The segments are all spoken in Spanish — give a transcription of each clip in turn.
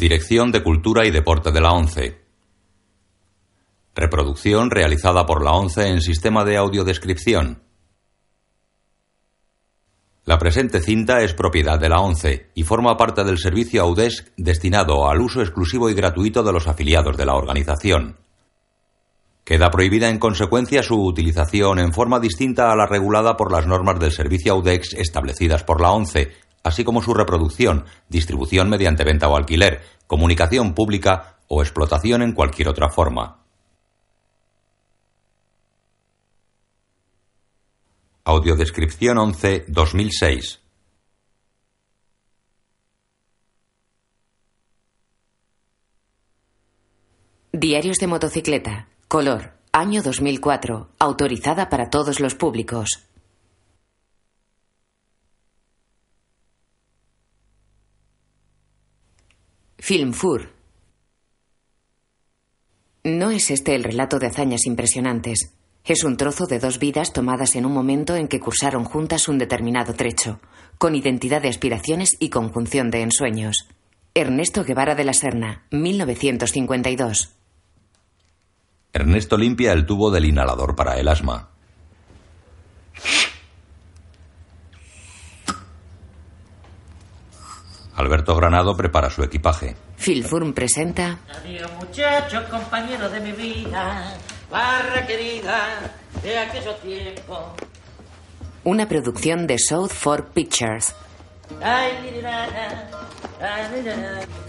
Dirección de Cultura y Deporte de la ONCE. Reproducción realizada por la ONCE en sistema de audiodescripción. La presente cinta es propiedad de la ONCE y forma parte del servicio AUDESC destinado al uso exclusivo y gratuito de los afiliados de la organización. Queda prohibida en consecuencia su utilización en forma distinta a la regulada por las normas del servicio AUDEX establecidas por la ONCE, así como su reproducción, distribución mediante venta o alquiler, comunicación pública o explotación en cualquier otra forma. Audiodescripción 11 2006 Diarios de motocicleta. Color. Año 2004. Autorizada para todos los públicos. Filmfur. No es este el relato de hazañas impresionantes. Es un trozo de dos vidas tomadas en un momento en que cursaron juntas un determinado trecho, con identidad de aspiraciones y conjunción de ensueños. Ernesto Guevara de la Serna, 1952. Ernesto limpia el tubo del inhalador para el asma. Alberto Granado prepara su equipaje. Filfurm presenta Adiós muchachos, compañeros de mi vida, barra querida de aquellos tiempos. una producción de South Fork Pictures.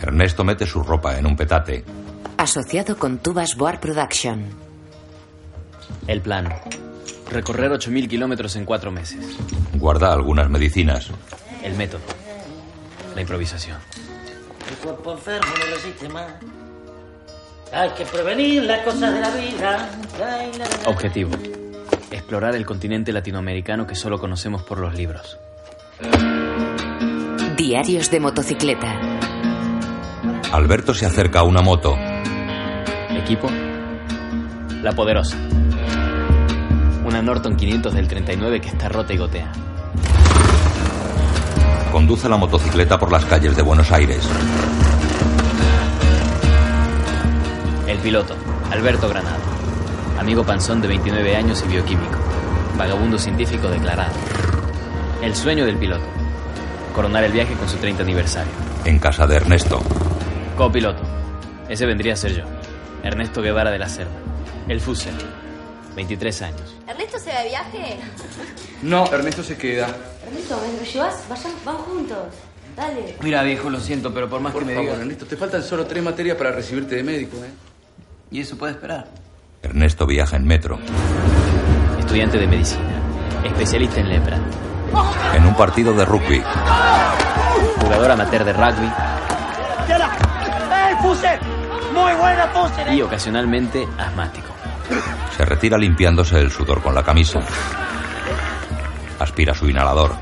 Ernesto mete su ropa en un petate. Asociado con Tubas Board Production. El plan. Recorrer 8.000 kilómetros en cuatro meses. Guarda algunas medicinas. El método. La improvisación. El cuerpo enfermo no resiste más. Hay que prevenir las cosas de la vida. Ay, la, la, la. Objetivo. Explorar el continente latinoamericano que solo conocemos por los libros. Diarios de motocicleta. Alberto se acerca a una moto. Equipo. La Poderosa. Una Norton 500 del 39 que está rota y gotea. Conduce la motocicleta por las calles de Buenos Aires. El piloto. Alberto Granado. Amigo panzón de 29 años y bioquímico. Vagabundo científico declarado. El sueño del piloto. Coronar el viaje con su 30 aniversario. En casa de Ernesto. Copiloto. Ese vendría a ser yo. Ernesto Guevara de la Cerda. El Fusel. 23 años. ¿Ernesto se va de viaje? No, Ernesto se queda. Ernesto, ¿me lo llevas? Vayan, vamos juntos. Dale. Mira, viejo, lo siento, pero por más Por que me favor, digas... Ernesto, te faltan solo tres materias para recibirte de médico, ¿eh? Y eso puede esperar. Ernesto viaja en metro. Estudiante de medicina. Especialista en lepra. En un partido de rugby. Jugador amateur de rugby. ¡Eh! ¡Muy buena! Y ocasionalmente asmático. Se retira limpiándose el sudor con la camisa. Aspira su inhalador.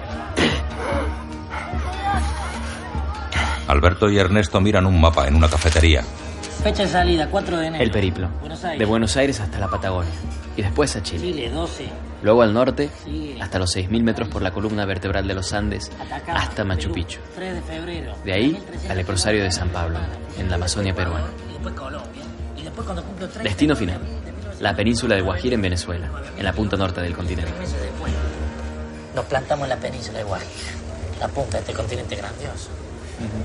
Alberto y Ernesto miran un mapa en una cafetería. Fecha de salida, 4 de enero. El periplo. Buenos Aires. De Buenos Aires hasta la Patagonia. Y después a Chile. Chile, 12. Luego al norte, hasta los 6.000 metros por la columna vertebral de los Andes, Atacama, hasta Machu Perú, Picchu. 3 de febrero. De ahí 1300. al leprosario de San Pablo, en la Amazonia peruana. Y después Colombia. Y después cuando cumplo 30. Destino final, la península de Guajira en Venezuela, en la punta norte del continente. nos plantamos en la península de Guajira, la punta de este continente grandioso.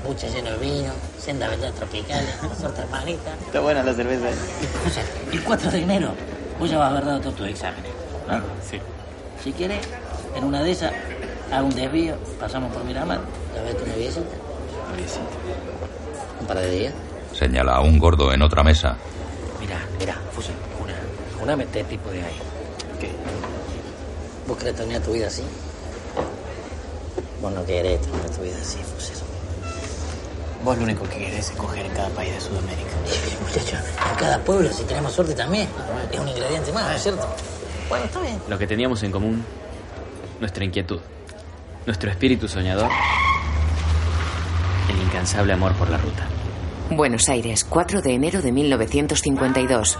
Buche lleno de vino, senda verduras tropicales, sorte hermanita. Está buena la cerveza. Escucha, el 4 de enero vos ya vas a haber dado todos tus exámenes. ¿no? Sí. Si quieres, en una de esas, hago un desvío, pasamos por Miramar, la ves tu noviecita, un par de días. Señala a un gordo en otra mesa. Mira, mira, Fusi, una, mete tipo de ahí. ¿Qué? ¿Vos querés terminar tu vida así? Vos no querés terminar tu vida así, Fusi. Vos lo único que querés es coger en cada país de Sudamérica. Muchacho, en cada pueblo, si tenemos suerte también, es un ingrediente más, ¿no es cierto? Bueno, está bien. Lo que teníamos en común, nuestra inquietud, nuestro espíritu soñador, el incansable amor por la ruta. Buenos Aires, 4 de enero de 1952.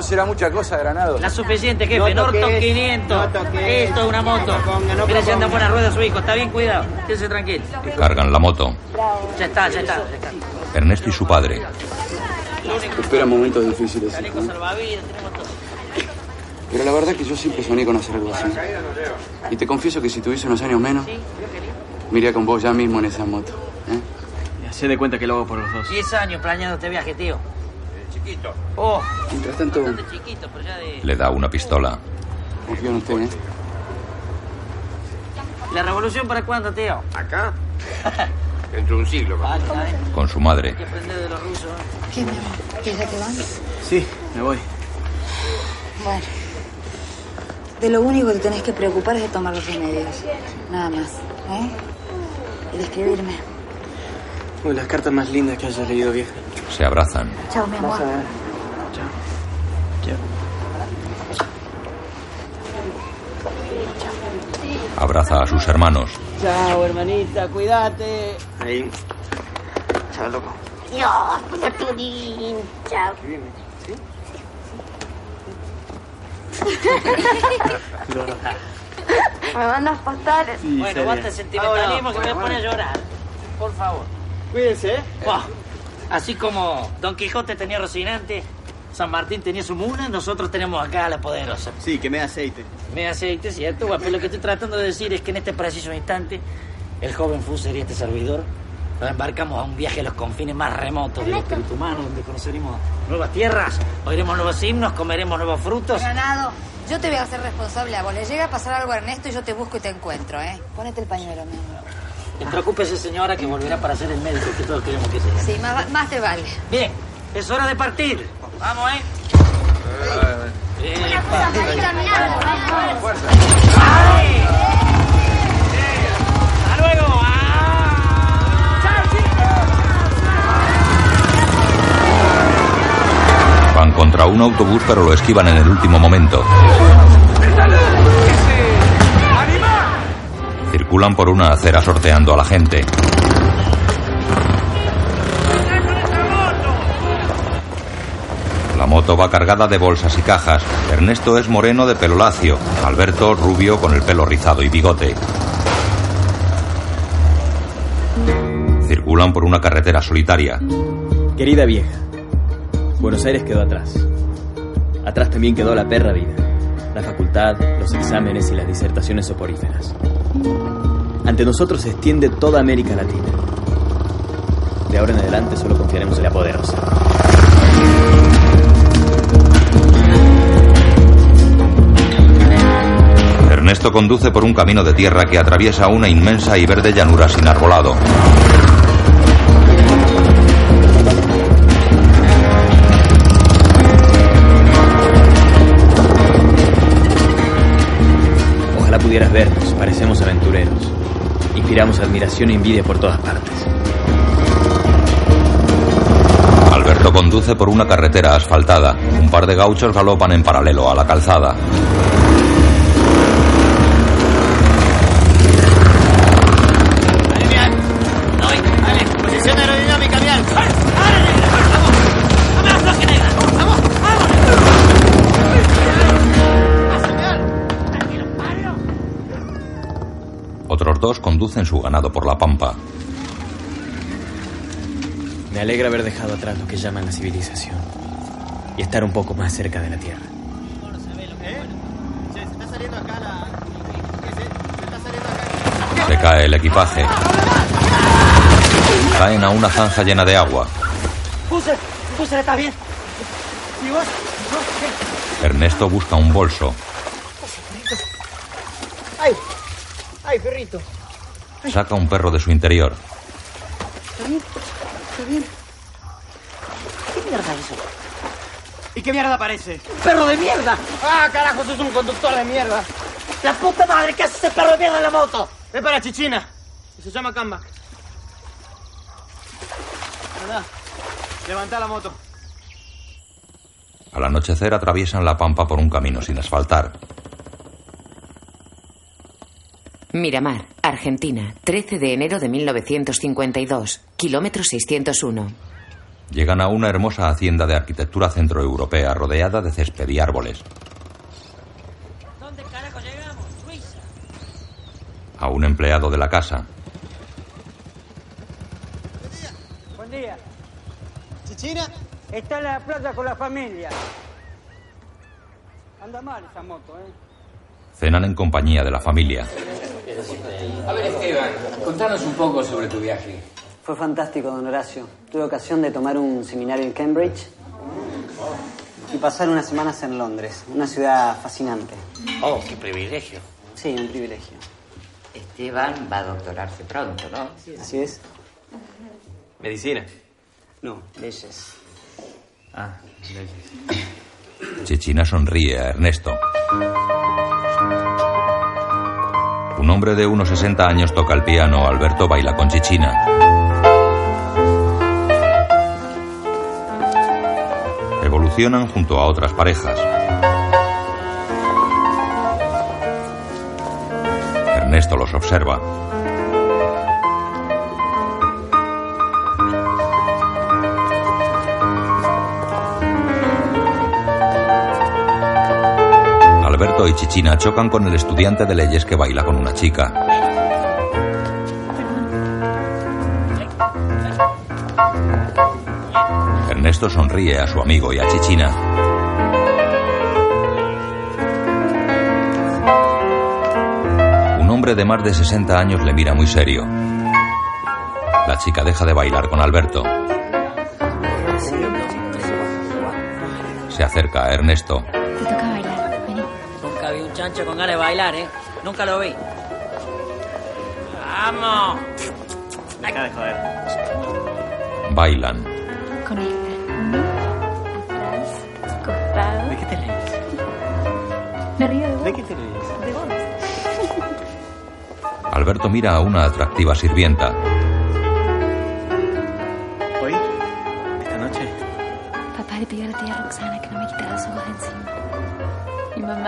No. No será mucha cosa, Granado. La suficiente, jefe. Norton 500. Esto es una moto. Mira si anda en buena rueda su hijo. Está bien cuidado. Quédese tranquilo. Cargan la moto. Ya está, ya está. Ya está. Ernesto y su padre. Espera momentos difíciles. ¿eh? salvavidas, tenemos todo. Pero la verdad que yo siempre soñé con hacer algo así. Y te confieso que si tuviese unos años menos, me iría con vos ya mismo en esa moto. ¿eh? Ya se de cuenta que lo hago por los dos. 10 años planeando este viaje, tío. Chiquito. Oh, Mientras tanto, bastante chiquito, pero ya de... Le da una pistola. confío en usted, ¿eh? ¿La revolución para cuándo, tío? ¿Acá? Dentro de un siglo. papá. Vale, bien. Con su madre. Hay que aprender de los rusos. ¿eh? ¿Qué, mi amor? ¿Que ya te van? Sí, me voy. Bueno. De lo único que te tenés que preocupar es de tomar los remedios. Nada más. ¿Eh? Y de escribirme. Uy, las cartas más lindas que hayas leído, vieja. Se abrazan. Chao, mi amor. Chao. Abraza a sus hermanos. Chao, hermanita, cuídate. Ahí. Chao, loco. Dios, Arturín. Chao. Me mandas postales. bueno, basta el sentimentalismo que me pone a llorar. Por favor. Cuídense, ¿eh? Así como Don Quijote tenía Rocinante, San Martín tenía su mula, nosotros tenemos acá a la poderosa. Sí, que me dé aceite. Me aceite, ¿cierto? Bueno, pero lo que estoy tratando de decir es que en este preciso instante, el joven Fuser y este servidor nos embarcamos a un viaje a los confines más remotos del espíritu humano, donde conoceremos nuevas tierras, oiremos nuevos himnos, comeremos nuevos frutos. Granado, yo te voy a hacer responsable a vos. Le llega a pasar algo a Ernesto y yo te busco y te encuentro, ¿eh? Ponete el pañuelo, mi amor. No preocúpese, señora, que volverá para ser el médico que todos queremos que sea. Sí, más, más te vale. Bien, es hora de partir. Vamos, ¿eh? Epa. ¡Ay! ¡Hasta luego! ¡Ah! Van contra un autobús pero lo esquivan en el último momento. Circulan por una acera sorteando a la gente. La moto va cargada de bolsas y cajas. Ernesto es moreno de pelo lacio. Alberto rubio con el pelo rizado y bigote. Circulan por una carretera solitaria. Querida vieja, Buenos Aires quedó atrás. Atrás también quedó la perra vida, la facultad, los exámenes y las disertaciones soporíferas. Ante nosotros se extiende toda América Latina. De ahora en adelante solo confiaremos en la poderosa. Ernesto conduce por un camino de tierra que atraviesa una inmensa y verde llanura sin arbolado. Pudieras vernos, parecemos aventureros. Inspiramos admiración e envidia por todas partes. Alberto conduce por una carretera asfaltada. Un par de gauchos galopan en paralelo a la calzada. Conducen su ganado por la pampa. Me alegra haber dejado atrás lo que llaman la civilización y estar un poco más cerca de la Tierra. Se cae el equipaje. Caen a una zanja llena de agua. ¡Fuser! ¡Fuser, está bien! ¿Y vos? ¿Vos qué? Ernesto busca un bolso. ¡Ay! ¡Ay, perrito! Saca un perro de su interior. ¿Está bien? ¿Está bien? ¿Qué mierda es eso? ¿Y qué mierda parece? ¡Perro de mierda! ¡Ah, carajo! ¡Sos un conductor de mierda! ¡La puta madre! ¿Qué hace ese perro de mierda en la moto? Es para Chichina. Y se llama. Anda. Levanta la moto. Al anochecer atraviesan la pampa por un camino sin asfaltar. Miramar, Argentina, 13 de enero de 1952, kilómetro 601. Llegan a una hermosa hacienda de arquitectura centroeuropea rodeada de césped y árboles. ¿Dónde carajo llegamos? Suiza. A un empleado de la casa. Buen día. ¿Chichina? Está en la playa con la familia. Anda mal esa moto, ¿eh? Cenan en compañía de la familia. A ver, Esteban, contanos un poco sobre tu viaje. Fue fantástico, don Horacio. Tuve ocasión de tomar un seminario en Cambridge y pasar unas semanas en Londres, una ciudad fascinante. Oh, qué privilegio. Sí, un privilegio. Esteban va a doctorarse pronto, ¿no? Así es. ¿Medicina? No, leyes. Ah, Chichina sonríe a Ernesto. Un hombre de unos 60 años toca el piano. Alberto baila con Chichina. Evolucionan junto a otras parejas. Ernesto los observa. Alberto y Chichina chocan con el estudiante de leyes que baila con una chica. Ernesto sonríe a su amigo y a Chichina. Un hombre de más de 60 años le mira muy serio. La chica deja de bailar con Alberto. Se acerca a Ernesto. Con ganas de bailar, ¿eh? Nunca lo vi. ¡Vamos! Deja de joder. Bailan. Con esta. Uno. Atrás. Costado. ¿De qué te reís? Me río de vos. ¿De qué te reís? De vos. Alberto mira a una atractiva sirvienta.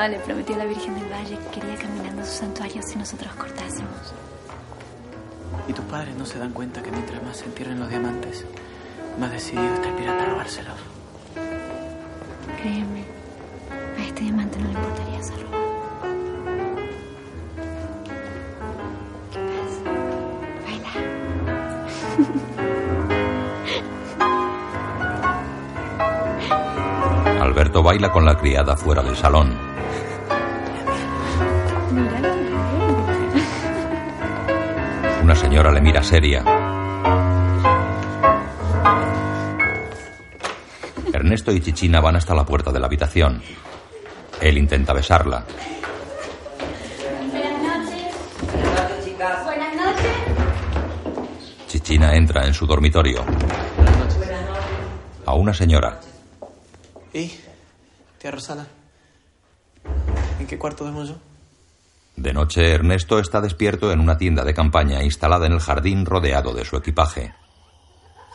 Mamá le prometió a la Virgen del Valle que quería caminando a su santuario si nosotros cortásemos. ¿Y tus padres no se dan cuenta que mientras más se entierren los diamantes, más decidido está el pirata a robárselos? Créeme, a este diamante no le importaría robado. ¿Qué pasa? Baila. Alberto baila con la criada fuera del salón. Señora le mira seria. Ernesto y Chichina van hasta la puerta de la habitación. Él intenta besarla. Buenas noches. Chichina entra en su dormitorio. A una señora. ¿Y? Tía Rosana. ¿En qué cuarto duermo yo? De noche, Ernesto está despierto en una tienda de campaña instalada en el jardín rodeado de su equipaje.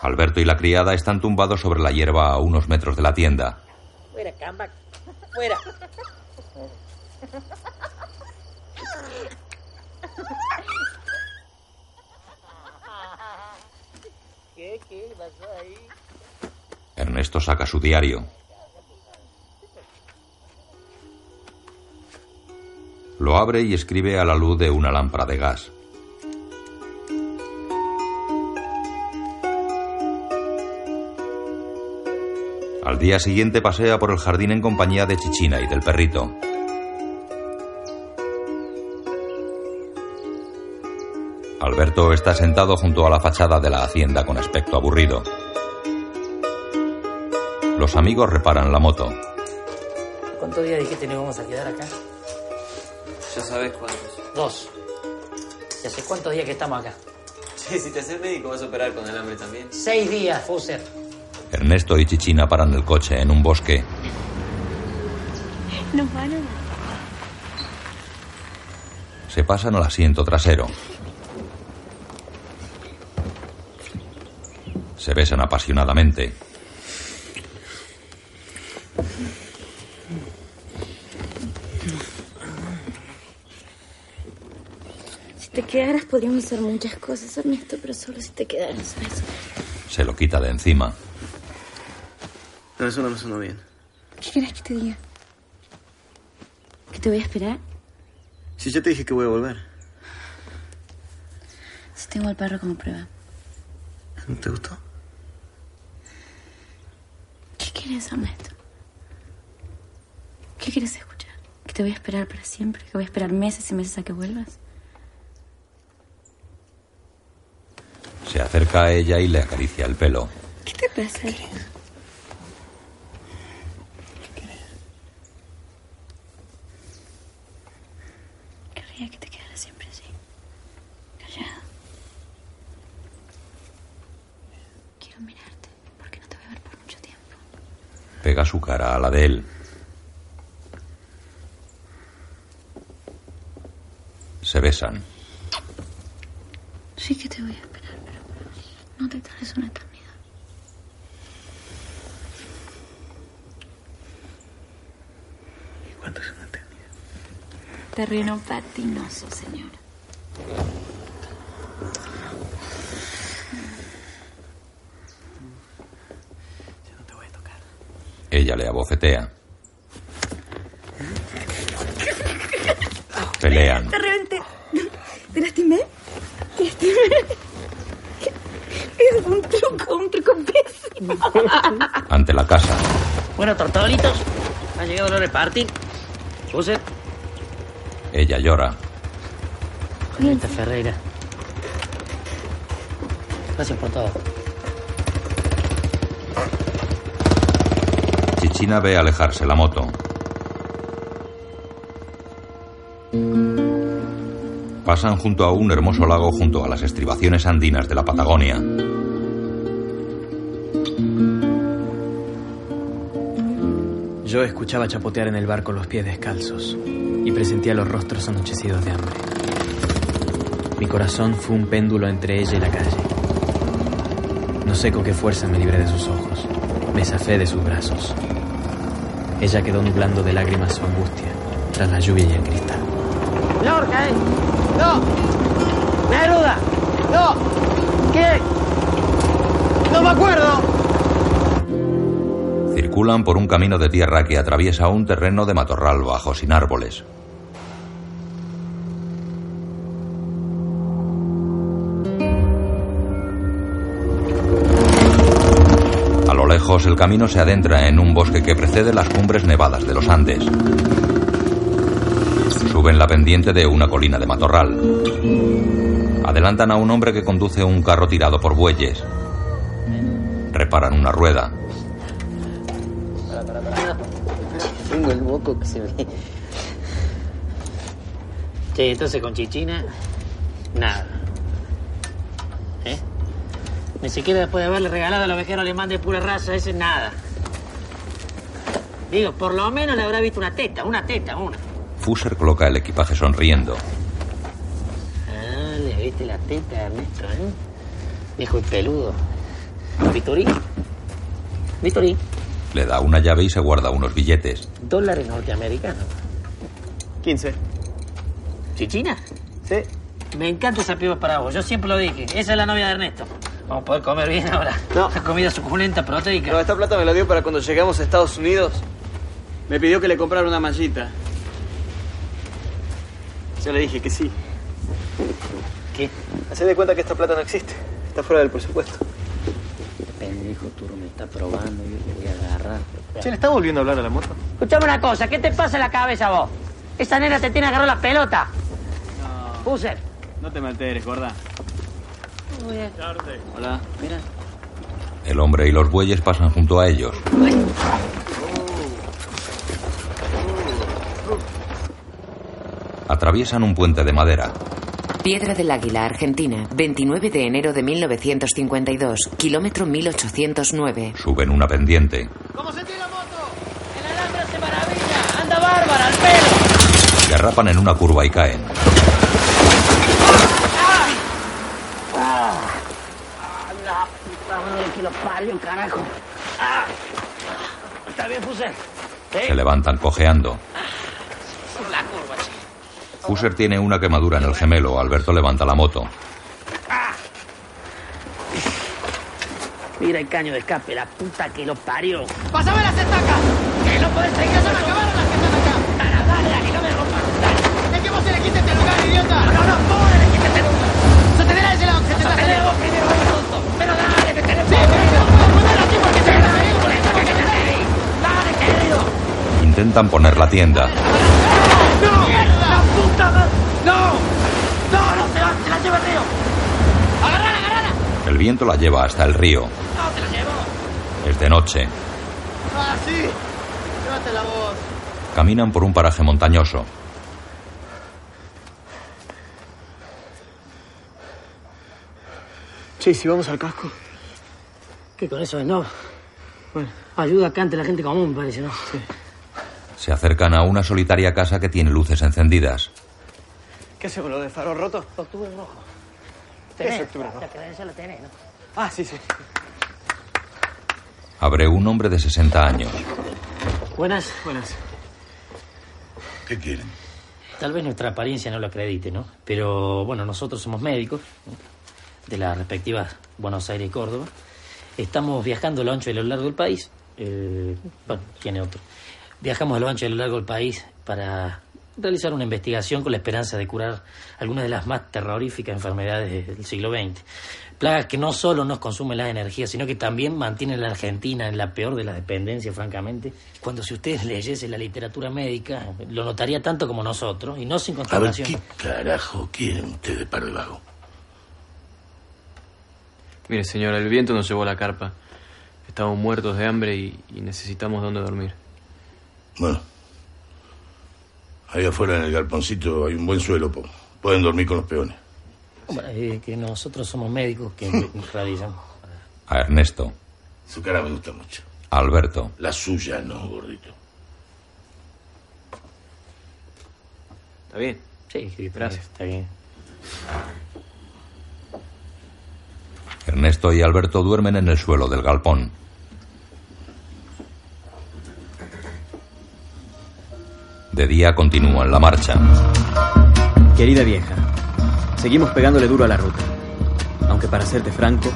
Alberto y la criada están tumbados sobre la hierba a unos metros de la tienda. Fuera, camba. Fuera. ¿Qué? ¿Qué pasó ahí? Ernesto saca su diario. Lo abre y escribe a la luz de una lámpara de gas. Al día siguiente pasea por el jardín en compañía de Chichina y del perrito. Alberto está sentado junto a la fachada de la hacienda con aspecto aburrido. Los amigos reparan la moto. ¿Cuántos días dijiste que nos íbamos a quedar acá? Ya sabes cuántos. Dos. ¿Y hace cuántos días que estamos acá? Che, si te haces médico vas a operar con el hambre también. Seis días, Fuser. Ernesto y Chichina paran el coche en un bosque. Nos van a dar. Se pasan al asiento trasero. Se besan apasionadamente. Te quedaras podríamos hacer muchas cosas, Ernesto, pero solo si te quedaras, ¿sabes? Se lo quita de encima. No, eso no me sonó bien. ¿Qué querés que te diga? ¿Que te voy a esperar? Si ya te dije que voy a volver. Si tengo al perro como prueba. ¿No te gustó? ¿Qué quieres, Ernesto? ¿Qué quieres escuchar? ¿Que te voy a esperar para siempre? ¿Que voy a esperar meses y meses a que vuelvas? Se acerca a ella y le acaricia el pelo. ¿Qué te pasa? Querría que te quedaras siempre así. Callada. Quiero mirarte porque no te voy a ver por mucho tiempo. Pega su cara a la de él. Se besan. Sí que te voy a no te tardes una eternidad. ¿Y cuánto es una eternidad? Terreno patinoso, señor. Ella le abofetea. Pelean. Te reventé. ¿Te lastimé? ¿Te lastimé? Un truco, un truco pésimo. Ante la casa. Bueno, tortolitos. Ha llegado la repartir. José. Ella llora. Julieta Ferreira. Gracias por todo. Chichina ve alejarse la moto. Pasan junto a un hermoso lago junto a las estribaciones andinas de la Patagonia. Yo escuchaba chapotear en el barco los pies descalzos y presentía los rostros anochecidos de hambre. Mi corazón fue un péndulo entre ella y la calle. No sé con qué fuerza me libré de sus ojos. Me zafé de sus brazos. Ella quedó nublando de lágrimas su angustia tras la lluvia y el cristal. Lorca, ¿eh? ¡No! ¡Neruda! ¡No! ¿Qué? ¡No me acuerdo! Circulan por un camino de tierra que atraviesa un terreno de matorral bajo sin árboles. A lo lejos el camino se adentra en un bosque que precede las cumbres nevadas de los Andes. Suben la pendiente de una colina de matorral. Adelantan a un hombre que conduce un carro tirado por bueyes. Reparan una rueda. Que se me. Che, entonces con Chichina, nada. ¿Eh? Ni siquiera después de haberle regalado al ovejero alemán de pura raza, ese nada. Digo, por lo menos le habrá visto una teta, una teta, una. Fusser coloca el equipaje sonriendo. Ah, le viste la teta, Ernesto, ¿eh? Viejo y peludo. Vitorí. Vitorí. Le da una llave y se guarda unos billetes. Dólares norteamericanos. 15. ¿Chichina? Sí. Me encanta esa piba para vos. Yo siempre lo dije. Esa es la novia de Ernesto. Vamos a poder comer bien ahora. No. Una comida suculenta, proteica. No, esta plata me la dio para cuando llegamos a Estados Unidos. Me pidió que le comprara una mallita. Yo le dije que sí. ¿Qué? Hacé de cuenta que esta plata no existe. Está fuera del presupuesto. Está probando. Yo le voy a agarrar. Che, ¿le está volviendo a hablar a la moto? Escuchame una cosa. ¿Qué te pasa en la cabeza vos? Esa nena te tiene agarrado la pelota. No. Puser. No te me alteres, gorda. Muy bien. Hola. Mira. El hombre y los bueyes pasan junto a ellos. Atraviesan un puente de madera. Piedra del Águila, Argentina, 29 de enero de 1952, kilómetro 1809. Suben una pendiente. ¿Cómo se tira moto? El alambre hace maravilla. Anda bárbara, al pelo. Derrapan en una curva y caen. Ah, la puta madre que lo parió, carajo. Ah. Está bien, Fuser. Se levantan cojeando. La. Fusser tiene una quemadura en el gemelo. Alberto levanta la moto. Mira el caño de escape, la puta que lo parió. ¡Pásame las estacas! ¡Que no podés seguir! ¡Ya se me acabaron las que están acá! ¡Dale, dale, dale, no me rompas! ¡Dale! ¡Es que vos elegiste este lugar, idiota! ¡No, no, vos elegiste este lugar! ¡Sostenela ese lado, que se te está vos primero, tonto! ¡Pero dale, me tenés Sí, pero no, ponelo así porque se ¡Dale, dale, dale, querido! Intentan poner la tienda. ¡No! ¡La madre! ¡No! ¡No, no se va! ¡Se la lleva el río! ¡Agarrala, agarrala! El viento la lleva hasta el río. ¡No, se la llevó! Es de noche. ¡Ah, sí! Llévatela vos. Caminan por un paraje montañoso. Che, ¿y si vamos al casco. ¿Qué con eso es no? Bueno. Ayuda acá ante la gente común, parece, ¿no? Sí. Se acercan a una solitaria casa que tiene luces encendidas. ¿Qué hacemos, lo de faro roto? Octubre rojo. ¿Qué es Tenés, octubre rojo? La tenés, ¿no? Ah, sí, sí. Abre un hombre de 60 años. Buenas. Buenas. ¿Qué quieren? Tal vez nuestra apariencia no lo acredite, ¿no? Pero bueno, nosotros somos médicos de las respectivas Buenos Aires y Córdoba. Estamos viajando a lo ancho y a lo largo del país. Eh, bueno, tiene otro. Viajamos a lo ancho y a lo largo del país para realizar una investigación con la esperanza de curar algunas de las más terroríficas enfermedades del siglo XX. Plagas que no solo nos consumen las energías, sino que también mantienen a la Argentina en la peor de las dependencias, francamente. Cuando si ustedes leyesen la literatura médica, lo notaría tanto como nosotros, y no sin A ver. ¿qué carajo quieren ustedes, par de vago? Mire, señor, el viento nos llevó a la carpa. Estamos muertos de hambre y, y necesitamos dónde dormir. Bueno. Ahí afuera en el galponcito hay un buen suelo. po. Pueden dormir con los peones. Eh, que nosotros somos médicos que realizamos. A Ernesto. Su cara me gusta mucho. A Alberto. La suya no, gordito. ¿Está bien? Sí, sí, Gracias. Está bien. Ernesto y Alberto duermen en el suelo del galpón. De día continúan la marcha. Querida vieja, seguimos pegándole duro a la ruta. Aunque para serte franco,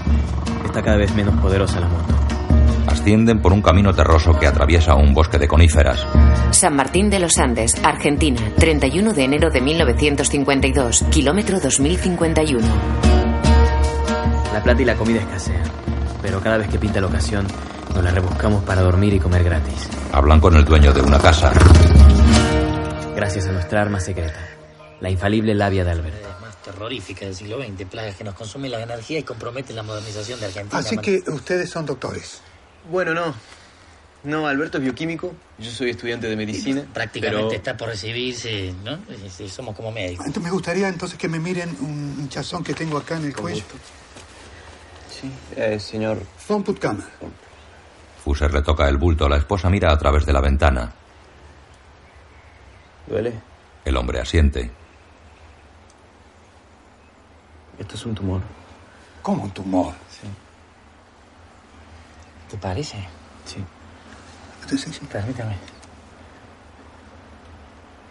está cada vez menos poderosa la moto. Ascienden por un camino terroso que atraviesa un bosque de coníferas. San Martín de los Andes, Argentina, 31 de enero de 1952, kilómetro 2051. La plata y la comida escasean, pero cada vez que pinta la ocasión, nos la rebuscamos para dormir y comer gratis. Hablan con el dueño de una casa. Gracias a nuestra arma secreta, la infalible labia de Albert. más terroríficas del siglo XX, plagas que nos consumen la energía y comprometen la modernización de Argentina. Así que ustedes son doctores. Bueno, no. No, Alberto es bioquímico, yo soy estudiante de medicina. Prácticamente pero- está por recibirse, ¿no? Somos como médicos. Entonces me gustaría entonces que me miren un hinchazón que tengo acá en el cuello. Sí, eh, señor. Von Puttkammer. Fuser le toca el bulto. La esposa mira a través de la ventana. ¿Duele? El hombre asiente. Esto es un tumor. ¿Cómo un tumor? Sí. ¿Te parece? Sí. Sí, sí, sí. Permítame.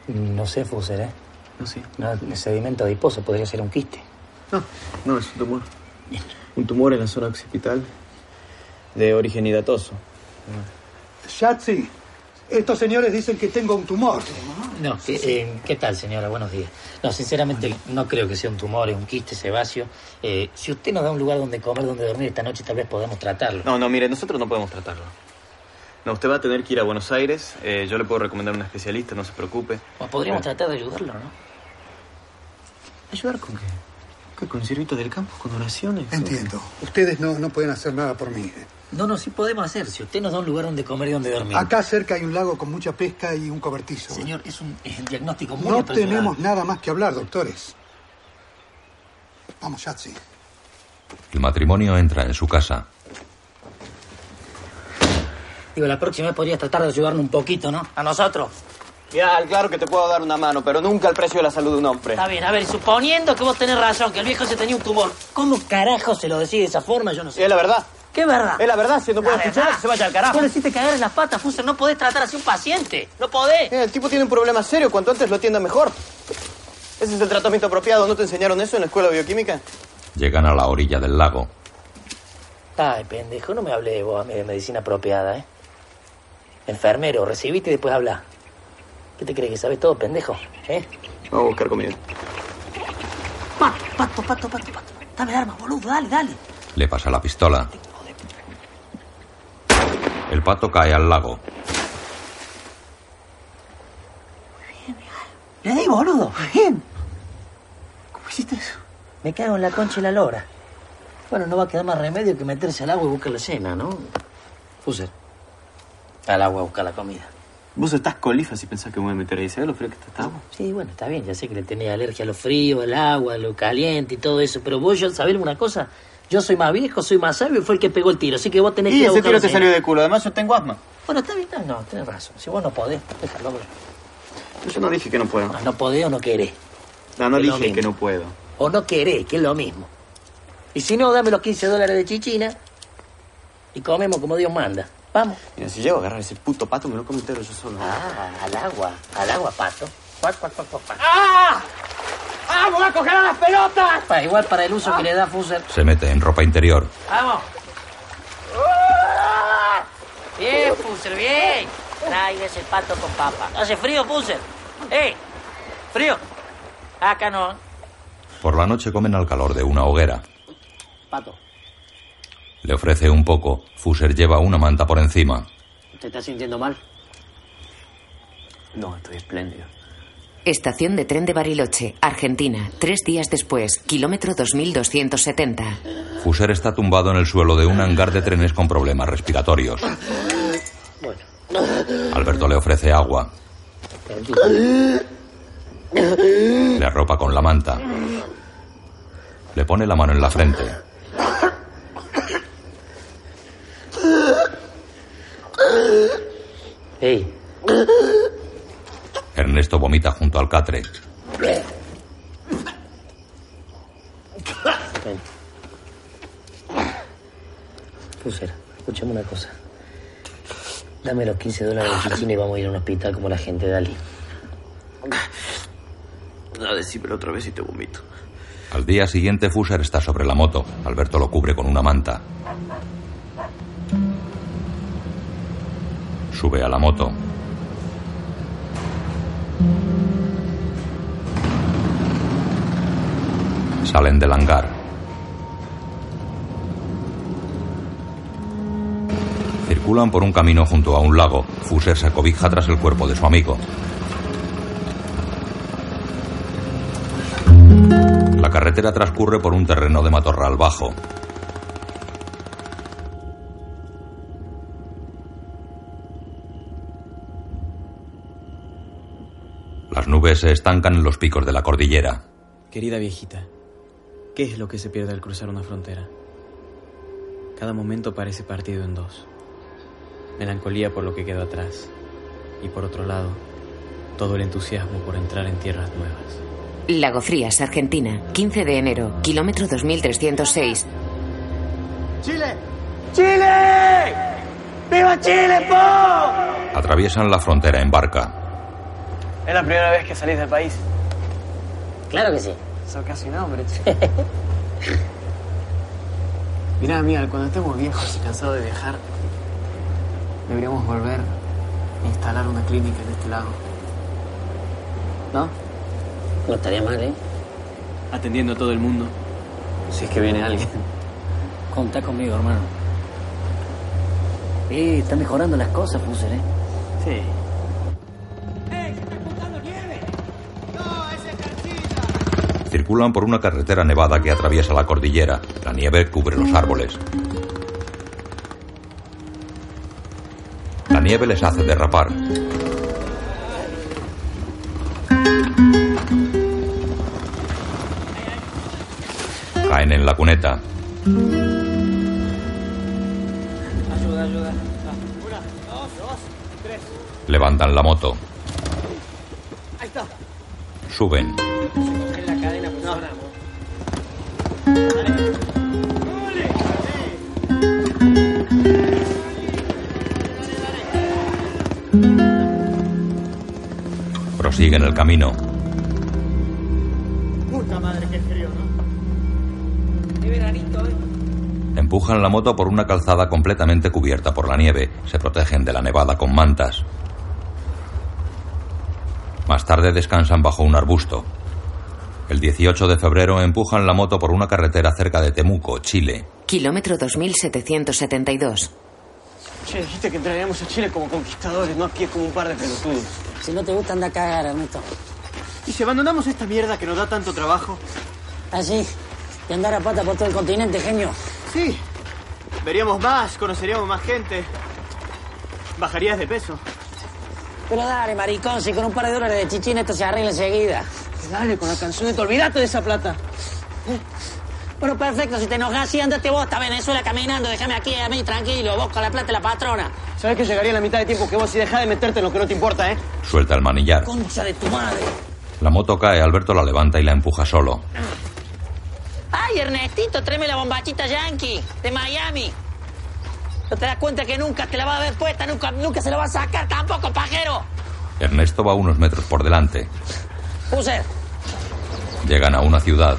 No sé, Fuser, ¿eh? No sé. No, el sedimento adiposo podría ser un quiste. No, no, es un tumor. Un tumor en la zona occipital de origen hidatoso. Schatzi, estos señores dicen que tengo un tumor. No, eh, eh, ¿qué tal, señora? Buenos días. No, sinceramente, no creo que sea un tumor, es un quiste sebáceo. Eh, si usted nos da un lugar donde comer, donde dormir esta noche, tal vez podamos tratarlo. No, no, mire, nosotros no podemos tratarlo. No, usted va a tener que ir a Buenos Aires. eh, yo le puedo recomendar a un especialista, no se preocupe. Podríamos Eh, tratar de ayudarlo, ¿no? ¿Ayudar con qué? ¿Qué, ¿Con sirvitos del campo? ¿Con oraciones? Entiendo. Ustedes no, no pueden hacer nada por mí. No, no, sí podemos hacer. Si usted nos da un lugar donde comer y donde dormir. Acá cerca hay un lago con mucha pesca y un cobertizo. Señor, es un, es un diagnóstico muy No apresurado. tenemos nada más que hablar, doctores. Vamos, Schatzi. El matrimonio entra en su casa. Digo, la próxima vez podrías tratar de ayudarnos un poquito, ¿no? A nosotros. Ya, claro que te puedo dar una mano, pero nunca al precio de la salud de un hombre. Está bien, a ver, suponiendo que vos tenés razón, que el viejo se tenía un tumor, ¿cómo carajo se lo decís de esa forma? Yo no sé. Es la verdad. ¿Qué verdad? Es la verdad, si no puede escuchar, que se vaya al carajo. Vos le hiciste cagar en las patas, Fuser, no podés tratar así a un paciente. No podés. Eh, el tipo tiene un problema serio, cuanto antes lo atienda mejor. Ese es el tratamiento apropiado, ¿no te enseñaron eso en la escuela de bioquímica? Llegan a la orilla del lago. Ay, pendejo, no me hable vos a mí de medicina apropiada, ¿eh? Enfermero, recibiste y después habla. ¿Qué te crees que sabes todo, pendejo? ¿Eh? Vamos a buscar comida. Pato, pato, pato, pato, pato. Dame el arma, boludo, dale, dale. Le pasa la pistola. El pato cae al lago. Le di, boludo. Bien. ¿Cómo hiciste eso? Me cago en la concha y la lora. Bueno, no va a quedar más remedio que meterse al agua y buscar la cena, ¿no? Fuser. Al agua a buscar la comida. Vos estás colifa si pensás que me voy a meter ahí. ¿Sabes lo frío que está esta agua? Sí, bueno, está bien. Ya sé que le tenés alergia a lo frío, al agua, a lo caliente y todo eso. Pero vos, yo, ¿sabés una cosa? Yo soy más viejo, soy más sabio y fue el que pegó el tiro. Así que vos tenés que Y ir a ese tiro te salió de culo. Además, yo tengo asma. Bueno, está bien. No, no, tenés razón. Si vos no podés, déjalo. bro. Yo no dije que no puedo. No podés o no querés. No, no dije que no puedo. O no querés, que es lo mismo. Y si no, dame los 15 dólares de chichina y comemos como Dios manda. Vamos. Mira, si llego a agarrar ese puto pato, me lo como entero yo solo. Ah, al agua, al agua, pato. Cuac, cuac, cuac. ¡Ah! ¡Ah, voy a coger a las pelotas! Igual para el uso que le da Fuser. Se mete en ropa interior. ¡Vamos! Bien, Fuser, bien. Traiga ese pato con papa. ¿Hace frío, Fuser? ¡Eh! ¿Frío? Acá no. Por la noche comen al calor de una hoguera. Pato, Le ofrece un poco. Fuser lleva una manta por encima. ¿te estás sintiendo mal? No, estoy espléndido. Estación de tren de Bariloche, Argentina. Tres días después, kilómetro 2270. Fuser está tumbado en el suelo de un hangar de trenes con problemas respiratorios. Alberto le ofrece agua. Le arropa con la manta. Le pone la mano en la frente. ¡Ey! Ernesto vomita junto al catre. Ven. Fuser, escúchame una cosa. Dame los 15 dólares de chichina y vamos a ir a un hospital como la gente de Ali. No, decímelo otra vez y te vomito. Al día siguiente, Fuser está sobre la moto. Alberto lo cubre con una manta. Sube a la moto. Salen del hangar. Circulan por un camino junto a un lago. Fuser se acobija tras el cuerpo de su amigo. La carretera transcurre por un terreno de matorral bajo. Las nubes se estancan en los picos de la cordillera. Querida viejita, ¿qué es lo que se pierde al cruzar una frontera? Cada momento parece partido en dos. Melancolía por lo que quedó atrás. Y por otro lado, todo el entusiasmo por entrar en tierras nuevas. Lago Frías, Argentina. 15 de enero, kilómetro 2306. ¡Chile! ¡Chile! ¡Viva Chile, po! Atraviesan la frontera en barca. ¿Es la primera vez que salís del país? Claro que sí. Sos casi un hombre, Mirá, amiga, cuando estemos viejos y cansados de viajar, deberíamos volver a instalar una clínica en este lago. ¿No? No estaría mal, ¿eh? Atendiendo a todo el mundo. Si es que viene alguien. Contá conmigo, hermano. Eh, está mejorando las cosas, Fuser, ¿eh? Sí. Circulan por una carretera nevada que atraviesa la cordillera. La nieve cubre los árboles. La nieve les hace derrapar. Caen en la cuneta. Ayuda, ayuda. Una, dos, dos, tres. Levantan la moto. Ahí está. Suben. Prosiguen el camino. Puta madre, qué frío, ¿no? Qué veranito, ¿eh? Empujan la moto por una calzada completamente cubierta por la nieve. Se protegen de la nevada con mantas. Más tarde descansan bajo un arbusto. El 18 de febrero empujan la moto por una carretera cerca de Temuco, Chile. Kilómetro 2772. Che, dijiste que entraríamos a Chile como conquistadores, no a pie como un par de pelotudos. Si no te gusta, anda a cagar, Ernesto. ¿Y si abandonamos esta mierda que nos da tanto trabajo? Así, y andar a pata por todo el continente, genio. Sí. Veríamos más, conoceríamos más gente. Bajarías de peso. Pero dale, maricón, si con un par de dólares de chichín esto se arregla enseguida. Dale, con la canción te olvidate de esa plata. Bueno, perfecto, si te enojas, sí, andate vos hasta Venezuela caminando, déjame aquí a mí tranquilo, vos con la plata de la patrona. Sabes que llegaría la mitad de tiempo que vos si dejás de meterte en lo que no te importa, ¿eh? Suelta el manillar. Concha de tu madre. La moto cae, Alberto la levanta y la empuja solo. Ay, Ernestito, tráeme la bombachita yankee de Miami. ¿No te das cuenta que nunca te la va a ver puesta? Nunca, nunca se la va a sacar tampoco, pajero. Ernesto va unos metros por delante. Puse. Llegan a una ciudad.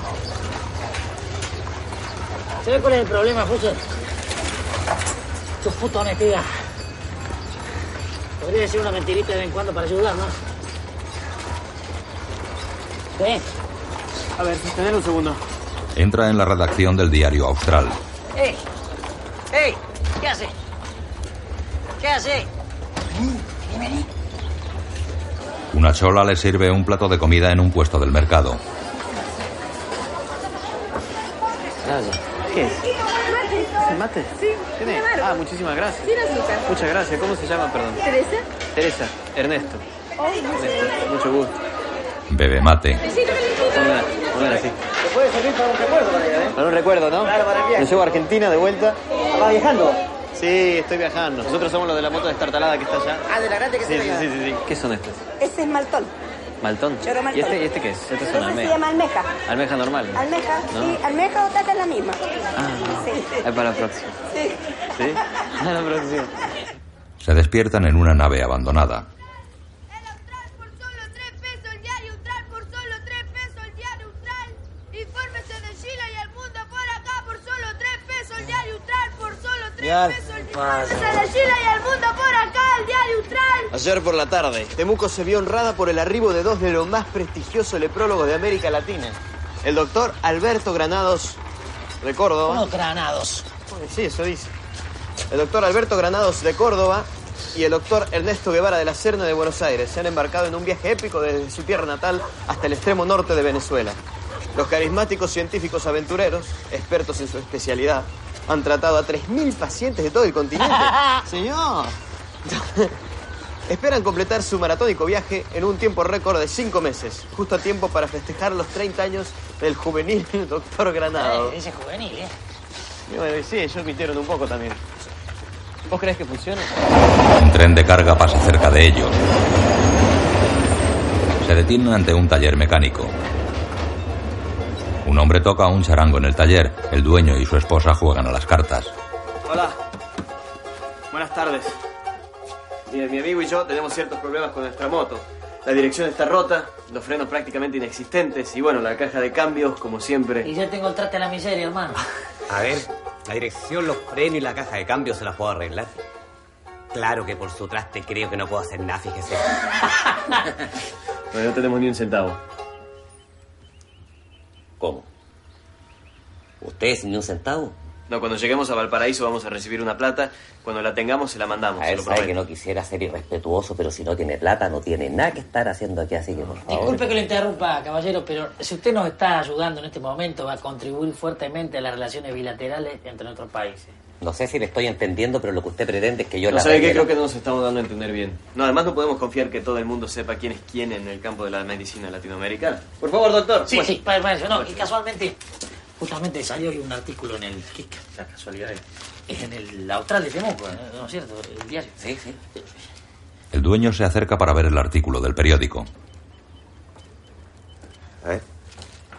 ¿Sabes cuál es el problema, Fuser? Tu puta honestidad. Podría decir una mentirita de vez en cuando para ayudar, ¿no? ¿Qué? A ver, sostener un segundo. Entra en la redacción del diario Austral. ¡Ey! ¡Ey! ¿Qué hace? ¿Qué hace? Vení, vení. Una chola le sirve un plato de comida en un puesto del mercado. ¿Qué es? ¿Es mate? Sí. ¿Tiene? Ah, muchísimas gracias. Sin azúcar. Muchas gracias. ¿Cómo se llama, perdón? ¿Teresa? Teresa. Ernesto. Oh. Ernesto. Mucho gusto. Bebe mate. Póngala, póngala así. ¿Te puede servir para un recuerdo para ella, eh? Para un recuerdo, ¿no? Claro, para el viaje. Me llevo a Argentina de vuelta. ¿Va viajando? Sí, estoy viajando. Nosotros somos los de la moto destartalada que está allá. Ah, de la grande que Sí, se sí, sí, sí, sí. ¿Qué son estos? Ese es maltón. Maltón. Choro maltón. ¿Y este, y este qué es? Estos son Ese se almejas. llama almeja. Almeja normal. Almeja, ¿No? sí. Almeja o tata es la misma. Ah, Sí. es para la próxima. Sí. ¿Sí? A la próxima. Se despiertan en una nave abandonada. Infórmese de Chile y el mundo por acá por solo 3 pesos el diario por solo 3 Ya. pesos Chile y el mundo por acá el diario Ustral. Ayer por la tarde, Temuco se vio honrada por el arribo de dos de los más prestigiosos leprólogos de América Latina. El doctor Alberto Granados de Córdoba. Unos granados. Sí, eso dice. El doctor Alberto Granados de Córdoba y el doctor Ernesto Guevara de la Serna de Buenos Aires se han embarcado en un viaje épico desde su tierra natal hasta el extremo norte de Venezuela. Los carismáticos científicos aventureros, expertos en su especialidad, han tratado a 3.000 pacientes de todo el continente. Señor. Esperan completar su maratónico viaje en un tiempo récord de 5 meses, justo a tiempo para festejar los 30 años del juvenil doctor Granados. Eh, ese juvenil, ¿eh? Y bueno, y sí, ellos mintieron un poco también. ¿Vos crees que funciona? Un tren de carga pasa cerca de ellos. Se detienen ante un taller mecánico. Un hombre toca un charango en el taller. El dueño y su esposa juegan a las cartas. Hola. Buenas tardes. Mire, mi amigo y yo tenemos ciertos problemas con nuestra moto. La dirección está rota, los frenos prácticamente inexistentes y bueno, la caja de cambios, como siempre. Y yo tengo el traste a la miseria, hermano. A ver, la dirección, los frenos y la caja de cambio se las puedo arreglar. Claro que por su traste creo que no puedo hacer nada, fíjese. Bueno, no tenemos ni un centavo. ¿Cómo? ¿Ustedes ni un centavo? No, cuando lleguemos a Valparaíso vamos a recibir una plata. Cuando la tengamos se la mandamos. A se él lo sabe que no quisiera ser irrespetuoso, pero si no tiene plata, no tiene nada que estar haciendo aquí, así que por favor. Disculpe que lo interrumpa, caballero, pero si usted nos está ayudando en este momento, va a contribuir fuertemente a las relaciones bilaterales entre nuestros países. No sé si le estoy entendiendo, pero lo que usted pretende es que yo No la sabe qué, creo la- que no nos estamos dando a entender bien. No, además no podemos confiar que todo el mundo sepa quién es quién en el campo de la medicina latinoamericana. Por favor, doctor. Sí, sí, para, para eso. No, y casualmente, justamente salió hoy un artículo en el. ¿Qué ca- casualidad? Es en el Austral de Temuco. ¿no es cierto? El diario. Sí, sí. El dueño se acerca para ver el artículo del periódico. A ver,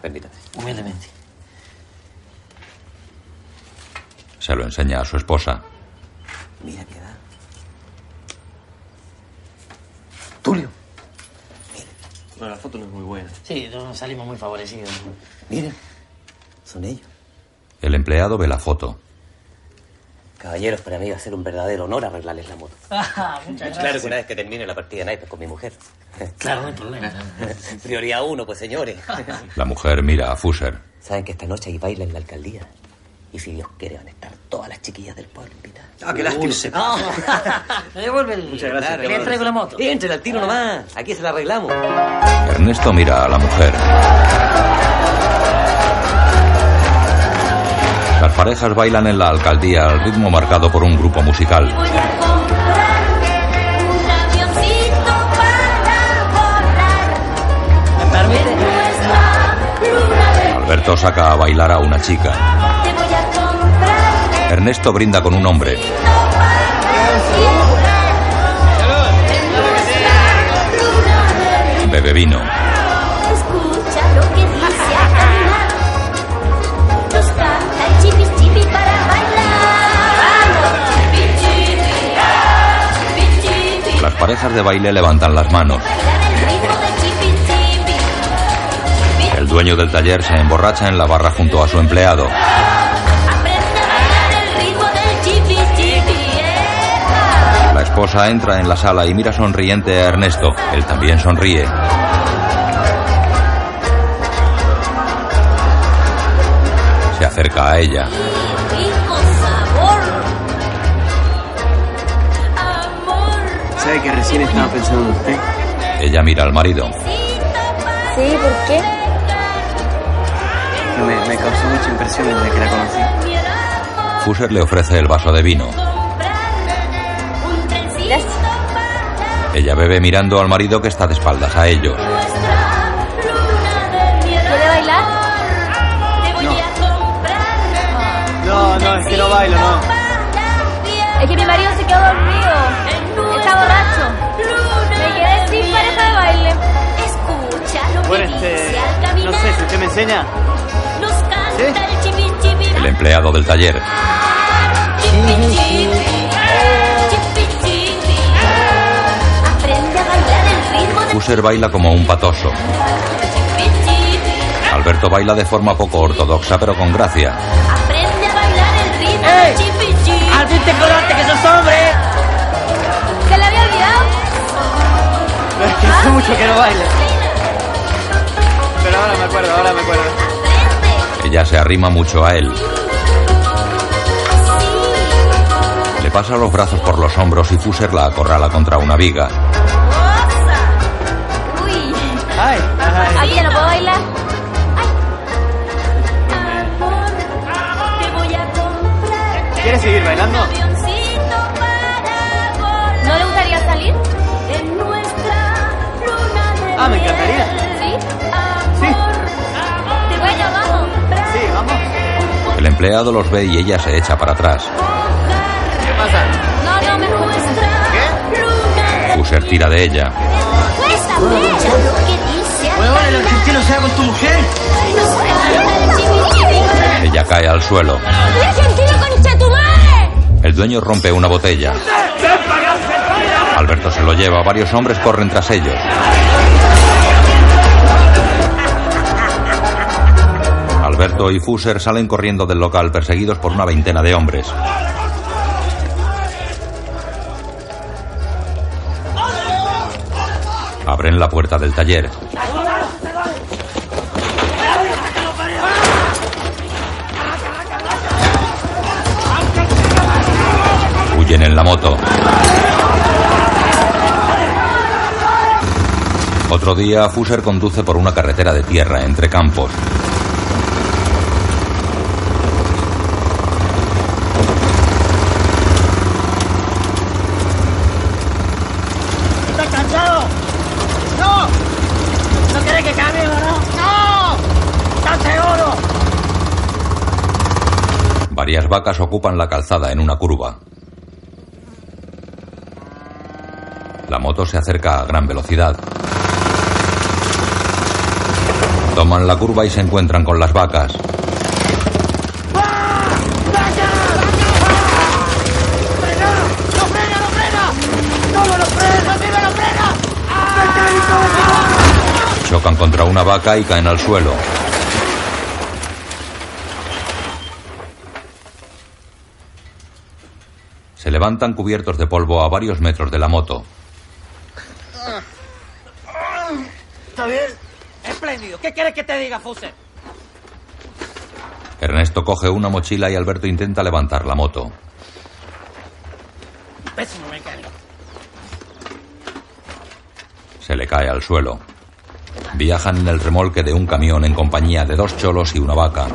permítame. Humildemente. Se lo enseña a su esposa. Mira, piedad. Tulio. No, la foto no es muy buena. Sí, no salimos muy favorecidos. Miren, son ellos. El empleado ve la foto. Caballeros, para mí va a ser un verdadero honor arreglarles la moto. Ah, muchas Claro que una vez que termine la partida de naipes con mi mujer. Claro, no hay problema. Prioridad uno, pues señores. La mujer mira a Fuser. Saben que esta noche hay baile en la alcaldía. Y si Dios quiere, van a estar todas las chiquillas del pueblo invitadas. Ah, qué lástima. Se- No, me devuelve el... Muchas gracias, Le traigo la moto. Entre al tiro nomás. Aquí se la arreglamos. Ernesto mira a la mujer. Las parejas bailan en la alcaldía al ritmo marcado por un grupo musical. Alberto saca a bailar a una chica. Ernesto brinda con un hombre. Bebe vino. Las parejas de baile levantan las manos. El dueño del taller se emborracha en la barra junto a su empleado. Esposa entra en la sala y mira sonriente a Ernesto. Él también sonríe. Se acerca a ella. Rico sabor. Amor. ¿Sabe que recién estaba pensando en usted? Ella mira al marido. Sí, ¿por qué? Me, me causó mucha impresión desde que la conocí. Fuser le ofrece el vaso de vino. Ella bebe mirando al marido que está de espaldas a ellos. ¿Quiere bailar? Te voy a comprar. No, no, es que no bailo, no. Es que mi marido se quedó dormido. Está borracho. Me quedé sin pareja de baile. Escucha lo Bueno, que este. dice al caminar. No sé si usted me enseña. Nos canta el empleado del taller. Fuser baila como un patoso. Alberto baila de forma poco ortodoxa pero con gracia. Aprende a bailar el ritmo chipi. Al fin te acordaste que sos hombre. ¿Se le había olvidado? Es que hace mucho que no bailo. Pero ahora me acuerdo, ahora me acuerdo. Ella se arrima mucho a él. Le pasa los brazos por los hombros y Fuser la acorrala contra una viga. ¿Aquí ya no puedo bailar? Te voy a comprar. ¿Quieres seguir bailando? ¿No le gustaría salir? Ah, me encantaría. ¿Sí? Sí. Te voy a vamos. Sí, vamos. El empleado los ve y ella se echa para atrás. ¿Qué pasa? No, no, me ¿Qué? Fuser tira de ella. Escucha Huevón, el argentino se va con tu mujer. Nos canta el chipi chipi. Ella cae al suelo. ¡Y argentino concha tu madre! El dueño rompe una botella. Alberto se lo lleva. Varios hombres corren tras ellos. Alberto y Fuser salen corriendo del local perseguidos por una veintena de hombres. Abren la puerta del taller. Huyen en la moto. Otro día, Fuser conduce por una carretera de tierra entre campos. ¿Estás cansado? ¡No! ¿No querés que cambiemos, no? ¡No! ¿Estás seguro? Varias vacas ocupan la calzada en una curva. La moto se acerca a gran velocidad. Toman la curva y se encuentran con las vacas. Chocan contra una vaca y caen al suelo. Levantan cubiertos de polvo a varios metros de la moto. ¿Está bien? Espléndido. ¿Qué quieres que te diga, Fuse? Ernesto coge una mochila y Alberto intenta levantar la moto. Pésimo mecánico. Se le cae al suelo. Viajan en el remolque de un camión en compañía de dos cholos y una vaca.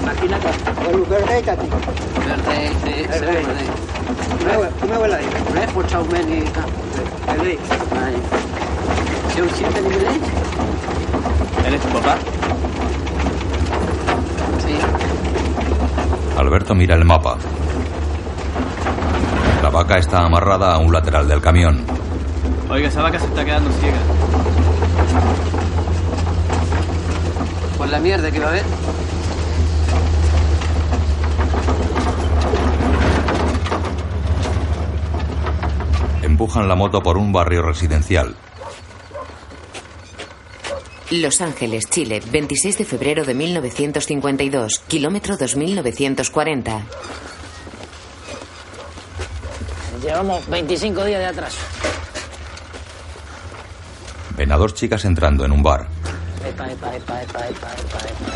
Siamo venuti facciamo a casa. Vediamo, che vengono. Venga, che faccio moto io? O ne faccio per giù dei motosi? Per io, macchina da. Quello per lei, Cati. Per lei, sì, Come come vuoi lei? Lei facciamo bene. Per lei. Se uscite di lei? ¿Él es tu papá? Alberto mira el mapa. La vaca está amarrada a un lateral del camión. Oiga, esa vaca se está quedando ciega. Por la mierda que va a haber. Empujan la moto por un barrio residencial. Los Ángeles, Chile, 26 de febrero de 1952, kilómetro 2940. Llevamos 25 días de atraso. Ven a dos chicas entrando en un bar. Epa, epa, epa, epa, epa, epa, epa,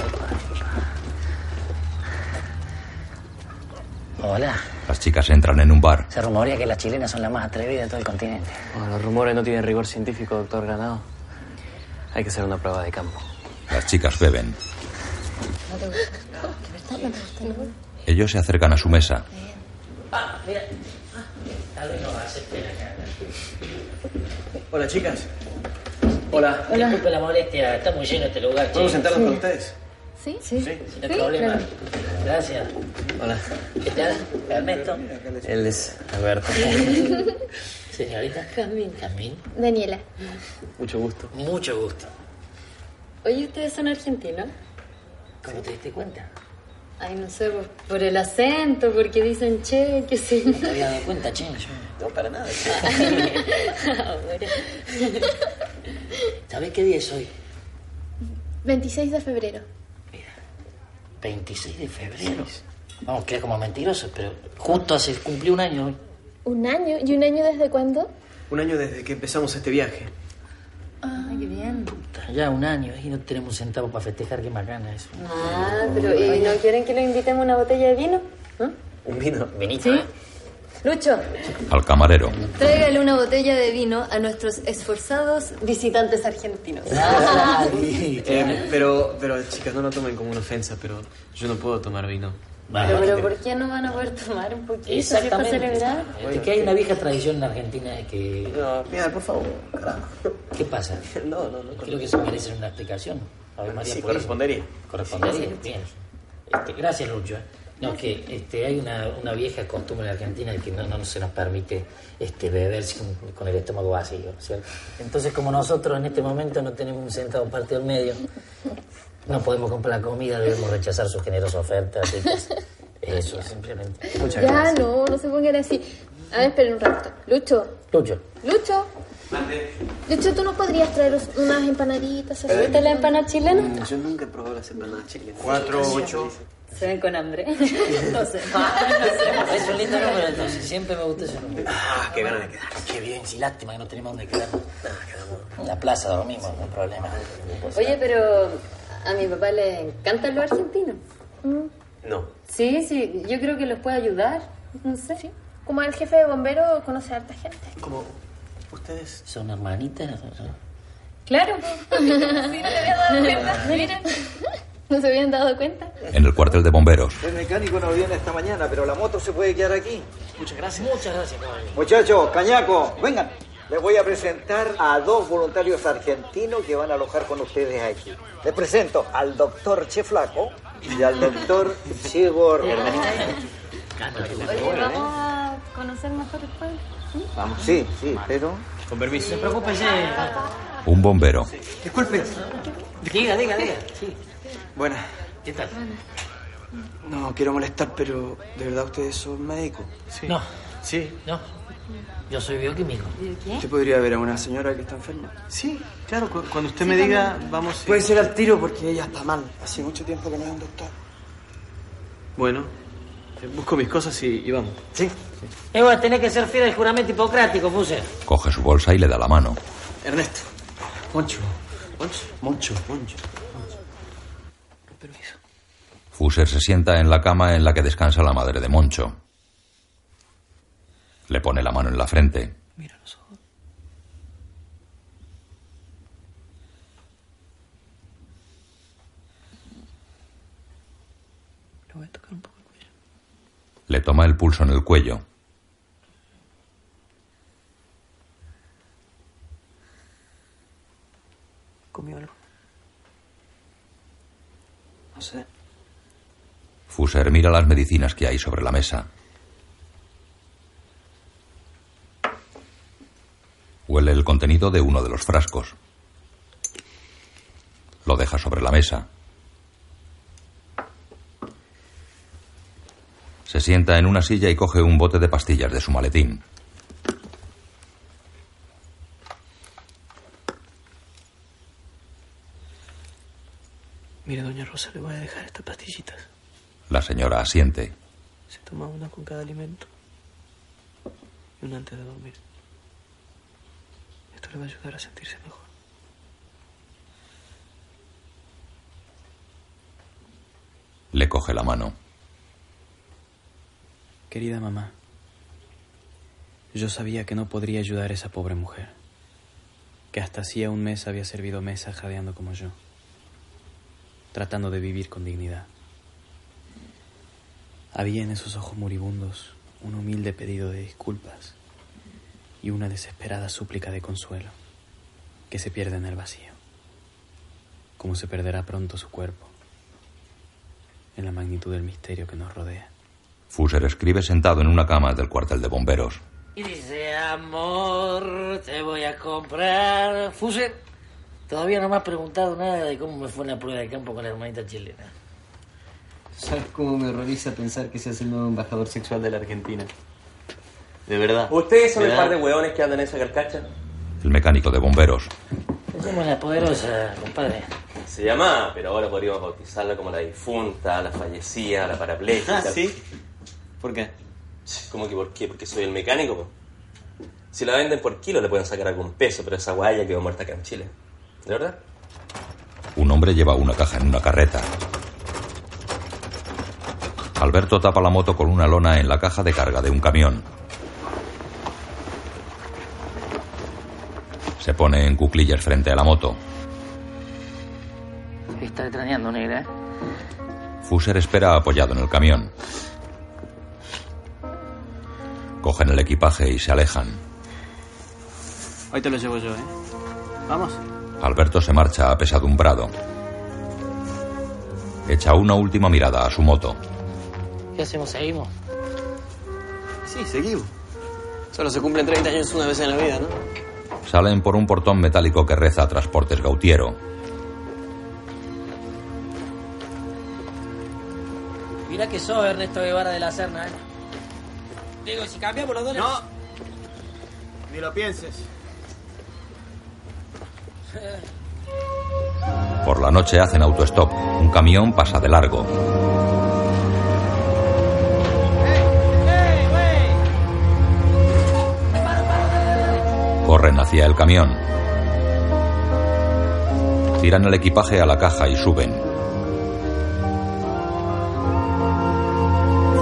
epa. Hola. Las chicas entran en un bar. Se rumorea que las chilenas son las más atrevidas de todo el continente. Bueno, los rumores no tienen rigor científico, doctor Granado. Hay que hacer una prueba de campo. Las chicas beben. ¿No te gusta? ¿De verdad no te gusta, no? Ellos se acercan a su mesa. Ah, mira. Hola, chicas. Hola. Disculpe la molestia, está muy lleno este lugar. ¿Podemos che. sentarnos con ustedes? ¿Sí? Sí. No hay problema. Gracias. Hola. ¿Qué tal? Ernesto. Él es Alberto. Señorita. Jamín. Jamín. Daniela. Mucho gusto. Mucho gusto. Oye, ¿ustedes son argentinos? ¿Cómo te diste cuenta? Ay, no sé, por, por el acento, porque dicen che, que sí. No te había dado cuenta, che. Yo- No, para nada. Ahora. ¿Sabés qué día es hoy? 26 de febrero. 26 de febrero. Vamos, queda como mentiroso, pero justo hace cumplió un año hoy. ¿Un año? ¿Y un año desde cuándo? Un año desde que empezamos este viaje. Ah, qué bien. Ya un año y no tenemos un centavo para festejar, qué macana eso. Ah, pero ¿y no quieren que le invitemos una botella de vino? ¿No? Un vino. Vinito, ¿Sí? ¿Eh? Lucho, Al camarero. tráigale una botella de vino a nuestros esforzados visitantes argentinos. Eh, pero, pero, chicas, no lo tomen como una ofensa, pero yo no puedo tomar vino. Pero, pero ¿por qué no van a poder tomar un poquito? ¿sí, para Exactamente. celebrar? Es que hay una vieja tradición en Argentina de que... No, mira, por favor, carajo. ¿Qué pasa? No, no, no. Creo que se merece una explicación. Ave María Sí, correspondería. Correspondería, bien. Este, gracias, Lucho. No, que este, hay una, una vieja costumbre en Argentina de que no, no se nos permite este, beber sin- con el estómago vacío, ¿cierto? Entonces, como nosotros en este momento no tenemos un centavo partido al medio, no podemos comprar la comida, debemos rechazar su generosa oferta. así que Eso, simplemente. Muchas ya, gracias. no, no se pongan así. A ver, esperen un rato. Lucho, Lucho. Lucho. Lucho, ¿tú no podrías traer unas empanaditas? ¿Te gusta la empanada chilena? Yo nunca he probado las empanadas chilenas. Cuatro, ocho. Se ven con hambre. Entonces, Es un lindo número, entonces. Siempre me gustó ese número. Ah, qué ganas de quedar. Qué bien, sí, lástima que no tenemos dónde quedarnos. En la plaza dormimos, no hay problema. Oye, pero a mi papá le encantan los argentinos. No. Sí, sí, yo creo que los puede ayudar. No sé. Como el jefe de bomberos conoce a harta gente. ¿Cómo? ¿Ustedes? ¿Son hermanitas? Claro. Sí, no me había dado cuenta. Miren. ¿No se habían dado cuenta? En el cuartel de bomberos. El mecánico no viene esta mañana, pero la moto se puede quedar aquí. Muchas gracias. Muchas gracias, caballero. Muchachos, cañaco, vengan. Les voy a presentar a dos voluntarios argentinos que van a alojar con ustedes aquí. Les presento al doctor Che Flaco y al doctor Che Gordo. Oye, vamos a conocer mejor el pueblo. Vamos, sí, sí, pero... Con permiso. Se preocupe, Un bombero. Disculpe. Diga, diga, diga. Sí. Buenas. ¿Qué tal? No quiero molestar, pero ¿de verdad ustedes son médicos? Sí. No. Sí. No. Yo soy bioquímico. ¿Usted podría ver a una señora que está enferma? Sí, claro, cu- cuando usted Sí, me diga, también. vamos. Puede ser al tiro porque ella está mal. Hace mucho tiempo que no hay un doctor. Bueno, eh, busco mis cosas y, y vamos. Sí. Eh, bueno, tenés que ser fiel al juramento hipocrático, Fuse. Coge su bolsa y le da la mano. Ernesto. Moncho. Moncho. Moncho. Moncho. Fuser se sienta en la cama en la que descansa la madre de Moncho. Le pone la mano en la frente. Le voy a tocar un poco. Le toma el pulso en el cuello. ¿Comió algo? No sé. Fuser mira las medicinas que hay sobre la mesa. Huele el contenido de uno de los frascos. Lo deja sobre la mesa. Se sienta en una silla y coge un bote de pastillas de su maletín. Mire, doña Rosa, le voy a dejar estas pastillitas. La señora asiente. Se toma una con cada alimento y una antes de dormir. Esto le va a ayudar a sentirse mejor. Le coge la mano. Querida mamá, yo sabía que no podría ayudar a esa pobre mujer, que hasta hacía un mes había servido mesa jadeando como yo, tratando de vivir con dignidad. Había en esos ojos moribundos un humilde pedido de disculpas y una desesperada súplica de consuelo que se pierde en el vacío, como se perderá pronto su cuerpo en la magnitud del misterio que nos rodea. Fuser escribe sentado en una cama del cuartel de bomberos. Y dice, amor, te voy a comprar. Fuse, todavía no me has preguntado nada de cómo me fue en la prueba de campo con la hermanita chilena. ¿Sabes cómo me horroriza pensar que seas el nuevo embajador sexual de la Argentina? De verdad. ¿Ustedes son el par de hueones que andan en esa carcacha? El mecánico de bomberos. Somos la poderosa, compadre. Se llama, pero ahora podríamos bautizarla como la difunta, la fallecida, la parapléjica. Ah, ¿sí? ¿Por qué? ¿Cómo que por qué? Porque soy el mecánico. po. Si la venden por kilo le pueden sacar algún peso, pero esa guaya quedó muerta acá en Chile. ¿De verdad? Un hombre lleva una caja en una carreta. Alberto tapa la moto con una lona en la caja de carga de un camión. Se pone en cuclillas frente a la moto. Está extrañando, negra, ¿eh? Fuser espera apoyado en el camión. Cogen el equipaje y se alejan. Hoy te lo llevo yo, ¿eh? Vamos. Alberto se marcha apesadumbrado. Echa una última mirada a su moto. ¿Qué hacemos? ¿Seguimos? Sí, seguimos. Solo se cumplen 30 años una vez en la vida, ¿no? Salen por un portón metálico que reza Transportes Gautiero. Mira que sos Ernesto Guevara de la Serna, ¿eh? Digo, si cambiamos los dólares... No. Ni lo pienses. Por la noche hacen autostop. Un camión pasa de largo. Corren hacia el camión. Tiran el equipaje a la caja y suben.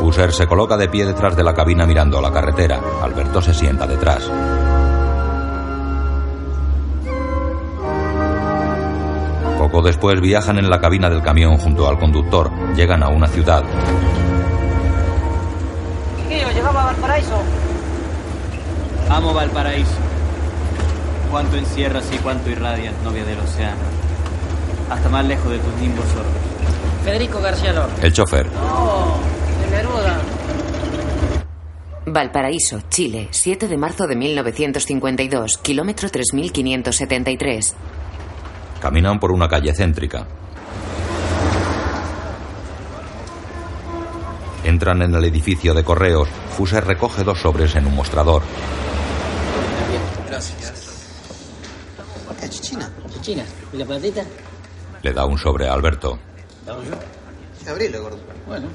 Fuser se coloca de pie detrás de la cabina mirando a la carretera. Alberto se sienta detrás. Poco después viajan en la cabina del camión junto al conductor. Llegan a una ciudad. ¿Qué? ¿Llegamos a Valparaíso? Amo Valparaíso. Cuánto encierras y cuánto irradias, novia del océano. Hasta más lejos de tus nimbos sordos. Federico García Lorca. El chofer. Oh, de Neruda. Valparaíso, Chile, 7 de marzo de 1952, kilómetro 3573. Caminan por una calle céntrica. Entran en el edificio de correos. Fuser recoge dos sobres en un mostrador. Gracias. ¿Qué chichina? Chichina. ¿Y la platita? Le da un sobre a Alberto. ¿Damos yo? Abrilo, gordo. Bueno.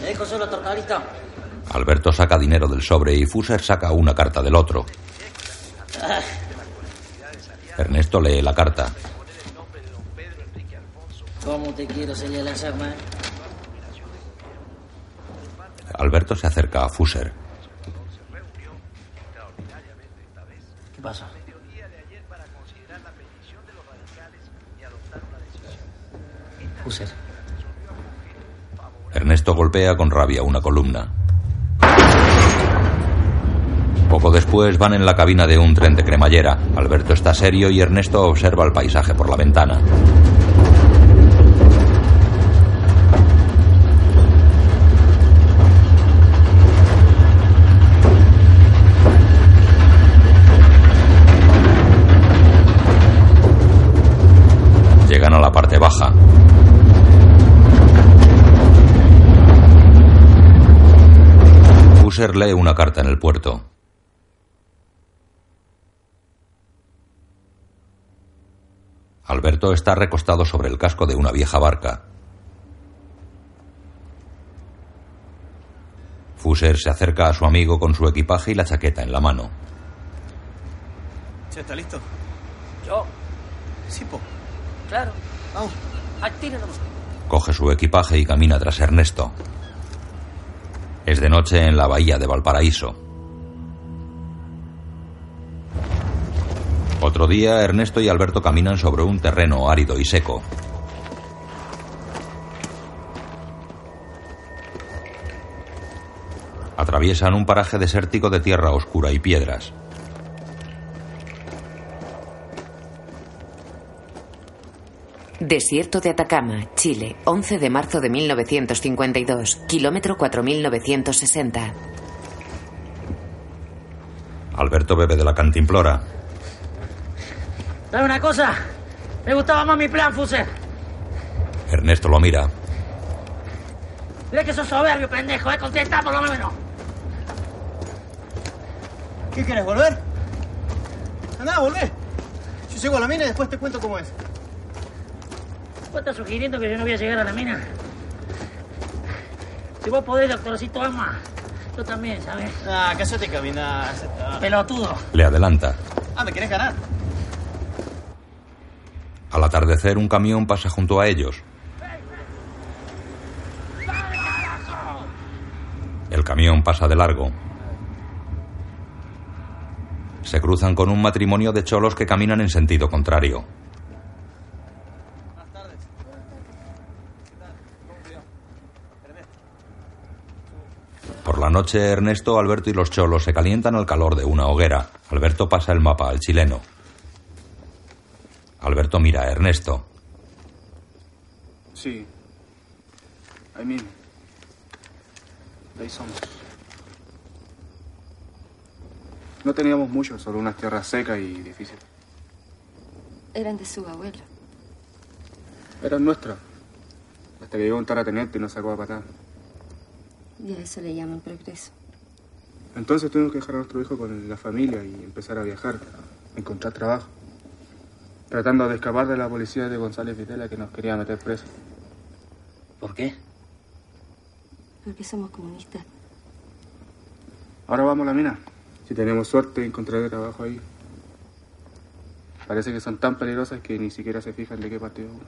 ¿Me dejo solo torcadito? Alberto saca dinero del sobre y Fuser saca una carta del otro. Ah, Ernesto lee la carta. ¿Cómo te quiero señalar, Sarma? Alberto se acerca a Fuser. ¿Qué pasa? Fuser. Ernesto golpea con rabia una columna. Poco después van en la cabina de un tren de cremallera. Alberto está serio y Ernesto observa el paisaje por la ventana. Llegan a la parte baja. Fuser lee una carta en el puerto. Alberto está recostado sobre el casco de una vieja barca. Fuser se acerca a su amigo con su equipaje y la chaqueta en la mano. Che, ¿está listo? ¿Yo? Sí, po. Claro. Vamos. Al tiro nomás. Coge su equipaje y camina tras Ernesto. Es de noche en la bahía de Valparaíso. Otro día, Ernesto y Alberto caminan sobre un terreno árido y seco. Atraviesan un paraje desértico de tierra oscura y piedras. Desierto de Atacama, Chile, 11 de marzo de 1952, kilómetro 4960. Alberto bebe de la cantimplora. ¿Sabes una cosa? Me gustaba más mi plan, Fuser. Ernesto lo mira. Mira que sos soberbio, pendejo, ¿eh? Contesta por lo menos. ¿Qué quieres, volver? Andá, volvé. Yo llego a la mina y después te cuento cómo es. ¿Vos estás sugiriendo que yo no voy a llegar a la mina? Si vos podés, doctorcito Ama, yo también, ¿sabes? Ah, cállate y caminá. Pelotudo. Le adelanta. Ah, ¿me querés ganar? Al atardecer, un camión pasa junto a ellos. El camión pasa de largo. Se cruzan con un matrimonio de cholos que caminan en sentido contrario. Por la noche, Ernesto, Alberto y los cholos se calientan al calor de una hoguera. Alberto pasa el mapa al chileno. Alberto mira a Ernesto. Sí. Mismo. De ahí somos. No teníamos mucho, solo unas tierras secas y difíciles. Eran de su abuelo. Eran nuestras. Hasta que llegó un terrateniente y nos sacó a patada. Y a eso le llaman progreso. Entonces tuvimos que dejar a nuestro hijo con la familia y empezar a viajar, a encontrar trabajo. Tratando de escapar de la policía de González Vitela que nos quería meter presos. ¿Por qué? Porque somos comunistas. Ahora vamos a la mina. Si tenemos suerte, encontraré trabajo ahí. Parece que son tan peligrosas que ni siquiera se fijan de qué partido uno.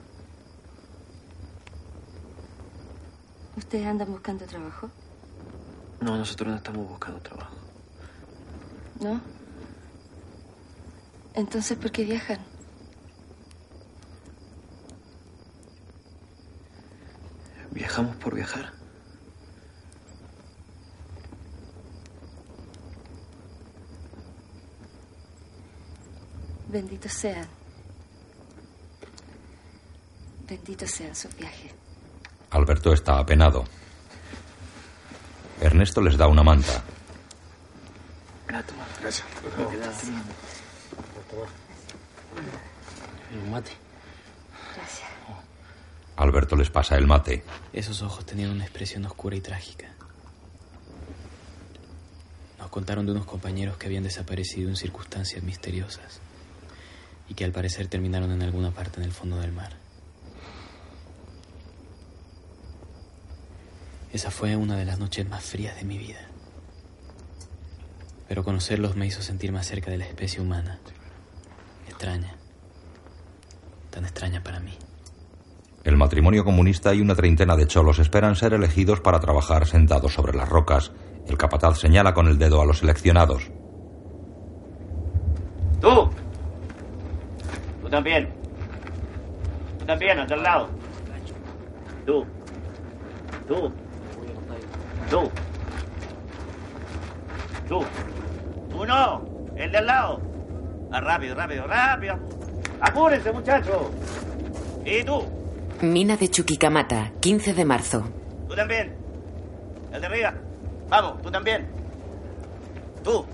¿Ustedes andan buscando trabajo? No, nosotros no estamos buscando trabajo. ¿No? Entonces, ¿por qué viajan? Viajamos por viajar. Benditos sean. Benditos sean sus viajes. Alberto está apenado. Ernesto les da una manta. Gracias. Un mate. Alberto les pasa el mate. Esos ojos tenían una expresión oscura y trágica. No contaron de unos compañeros que habían desaparecido en circunstancias misteriosas y que al parecer terminaron en alguna parte en el fondo del mar. Esa fue una de las noches más frías de mi vida. Pero conocerlos me hizo sentir más cerca de la especie humana. Extraña. Tan extraña para mí. El matrimonio comunista y una treintena de cholos esperan ser elegidos para trabajar sentados sobre las rocas. El capataz señala con el dedo a los seleccionados. ¡Tú! Tú también. Tú también, al lado. Tú. Tú. Tú. Tú. Tú no. El de al lado. Ah, rápido, rápido, rápido. Apúrense, muchachos. Y tú. Mina de Chuquicamata, 15 de marzo. Tú también. El de arriba. Vamos, tú también. Tú.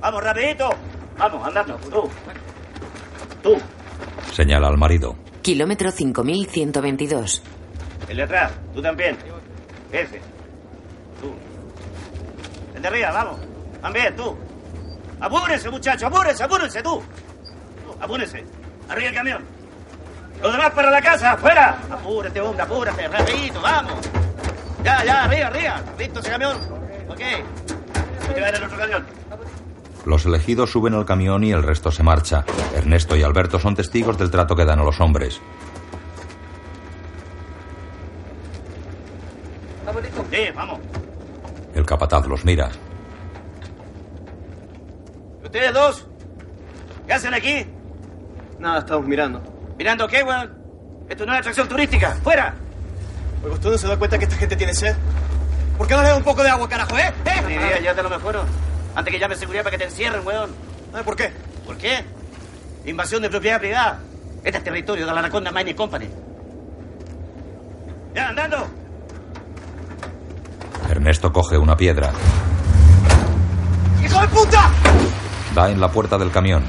Vamos, rapidito. Vamos, andando. Tú. Tú. Señala al marido. Kilómetro 5122. El de atrás. Tú también. Ese. Tú. El de arriba, vamos. También, tú. Apúrense, muchachos. Apúrense, apúrense, tú. Tú, Apúrense. Arriba el camión. Los demás para la casa, afuera. Apúrate, hombre, apúrate. Rapidito, vamos. Ya, ya, arriba, arriba. ¿Listo ese camión? Ok. Hay que ver el otro camión. Los elegidos suben al camión y el resto se marcha. Ernesto y Alberto son testigos del trato que dan a los hombres. Sí, vamos. El capataz los mira. ¿Ustedes dos? ¿Qué hacen aquí? Nada, estamos mirando. ¿Mirando qué, weón? Esto no es atracción turística. ¡Fuera! Oiga, ¿usted no se da cuenta que esta gente tiene sed? ¿Por qué no le da un poco de agua, carajo, eh? ¿Eh? Ni idea, ya te lo mejor. Antes que llame seguridad para que te encierren, weón. ¿Por qué? ¿Por qué? Invasión de propiedad privada. Este es territorio de la Anaconda Mining Company. ¡Ya, andando! Ernesto coge una piedra. ¡Hijo de puta! Da en la puerta del camión.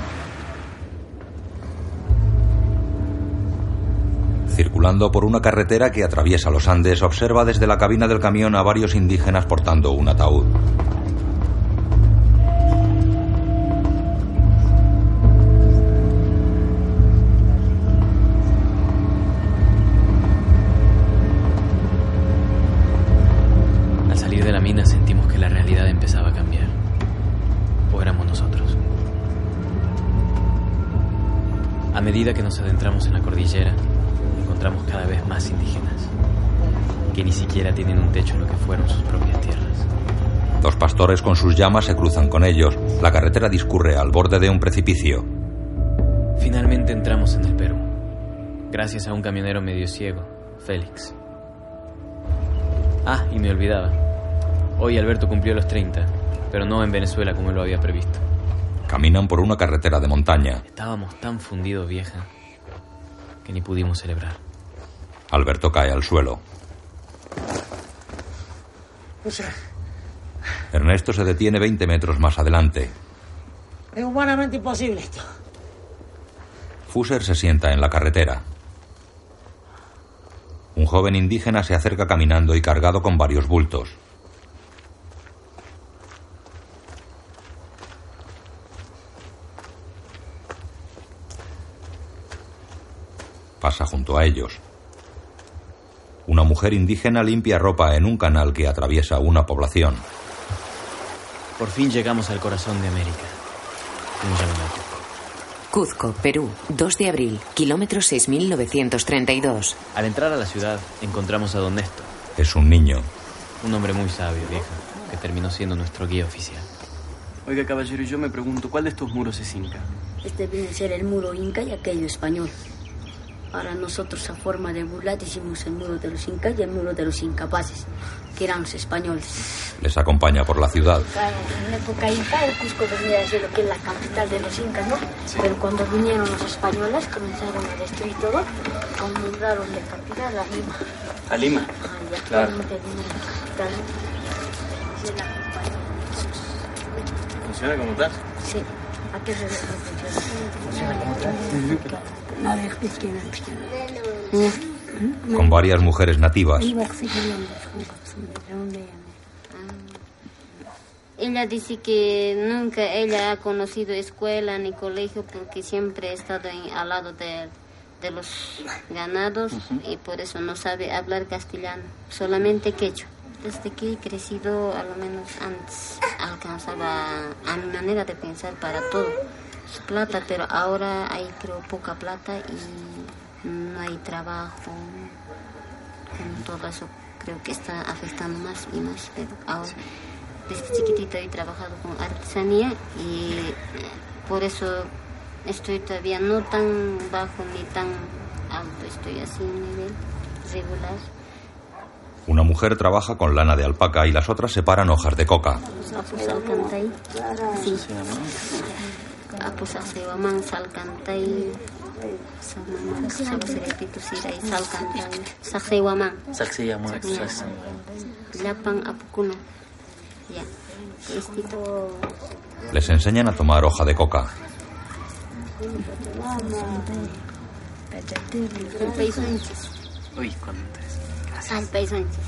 Circulando por una carretera que atraviesa los Andes, observa desde la cabina del camión a varios indígenas portando un ataúd. Con sus llamas se cruzan con ellos. La carretera discurre al borde de un precipicio. Finalmente entramos en el Perú, gracias a un camionero medio ciego, Félix. Ah, y me olvidaba. Hoy Alberto cumplió los 30, pero no en Venezuela como lo había previsto. Caminan por una carretera de montaña. Estábamos tan fundidos, vieja, que ni pudimos celebrar. Alberto cae al suelo. O sea, Ernesto se detiene 20 metros más adelante. es humanamente imposible esto. Fuser se sienta en la carretera. Un joven indígena se acerca caminando y cargado con varios bultos. Pasa junto a ellos. Una mujer indígena limpia ropa en un canal que atraviesa una población. Por fin llegamos al corazón de América. Un. Cuzco, Perú, 2 de abril, kilómetro 6932. Al entrar a la ciudad, encontramos a don Néstor, Es un niño. un hombre muy sabio, vieja, que terminó siendo nuestro guía oficial. Oiga, caballero, yo me pregunto, ¿cuál de estos muros es inca? Este viene a ser el muro inca y aquello español. Ahora nosotros a forma de burla decimos el muro de los incas y el muro de los incapaces, que eran los españoles. Les acompaña por la ciudad. Claro, en la época inca el Cusco venía a ser lo que es la capital de los incas, ¿no? Pero cuando vinieron los españoles comenzaron a destruir todo, nombraron de capital a Lima. ¿A Lima? Ah, y Claro. Sí. ¿Funciona como tal? Sí, ¿a qué se le funciona? No, es que no, Con varias mujeres nativas. Ella dice que nunca ella ha conocido escuela ni colegio porque siempre ha estado en- al lado de, de los ganados y por eso no sabe hablar castellano, solamente quechua. Desde que he crecido, a lo menos antes, alcanzaba a mi manera de pensar para todo su plata, pero ahora hay creo poca plata y no hay trabajo. Con todo eso creo que está afectando más y más, pero ahora desde chiquitita he trabajado con artesanía y eh, por eso estoy todavía no tan bajo ni tan alto, estoy así en nivel regular. Una mujer trabaja con lana de alpaca y las otras separan hojas de coca. Sí. Lapan apukuno. Ya. Les enseñan a tomar hoja de coca.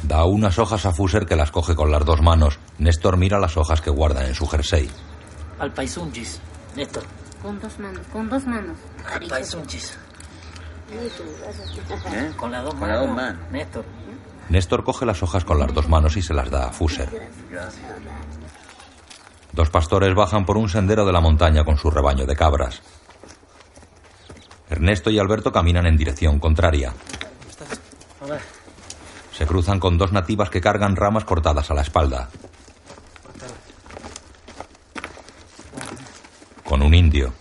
Da unas hojas a Fuser que las coge con las dos manos. Néstor mira las hojas que guarda en su jersey. Al. Néstor. Con dos manos, con dos manos. ¿Eh? Con las dos Con manos. las dos manos. Néstor. Néstor coge las hojas con las dos manos y se las da a Fuser. Gracias. Dos pastores bajan por un sendero de la montaña con su rebaño de cabras. Ernesto y Alberto caminan en dirección contraria. Se cruzan con dos nativas que cargan ramas cortadas a la espalda. Con un indio.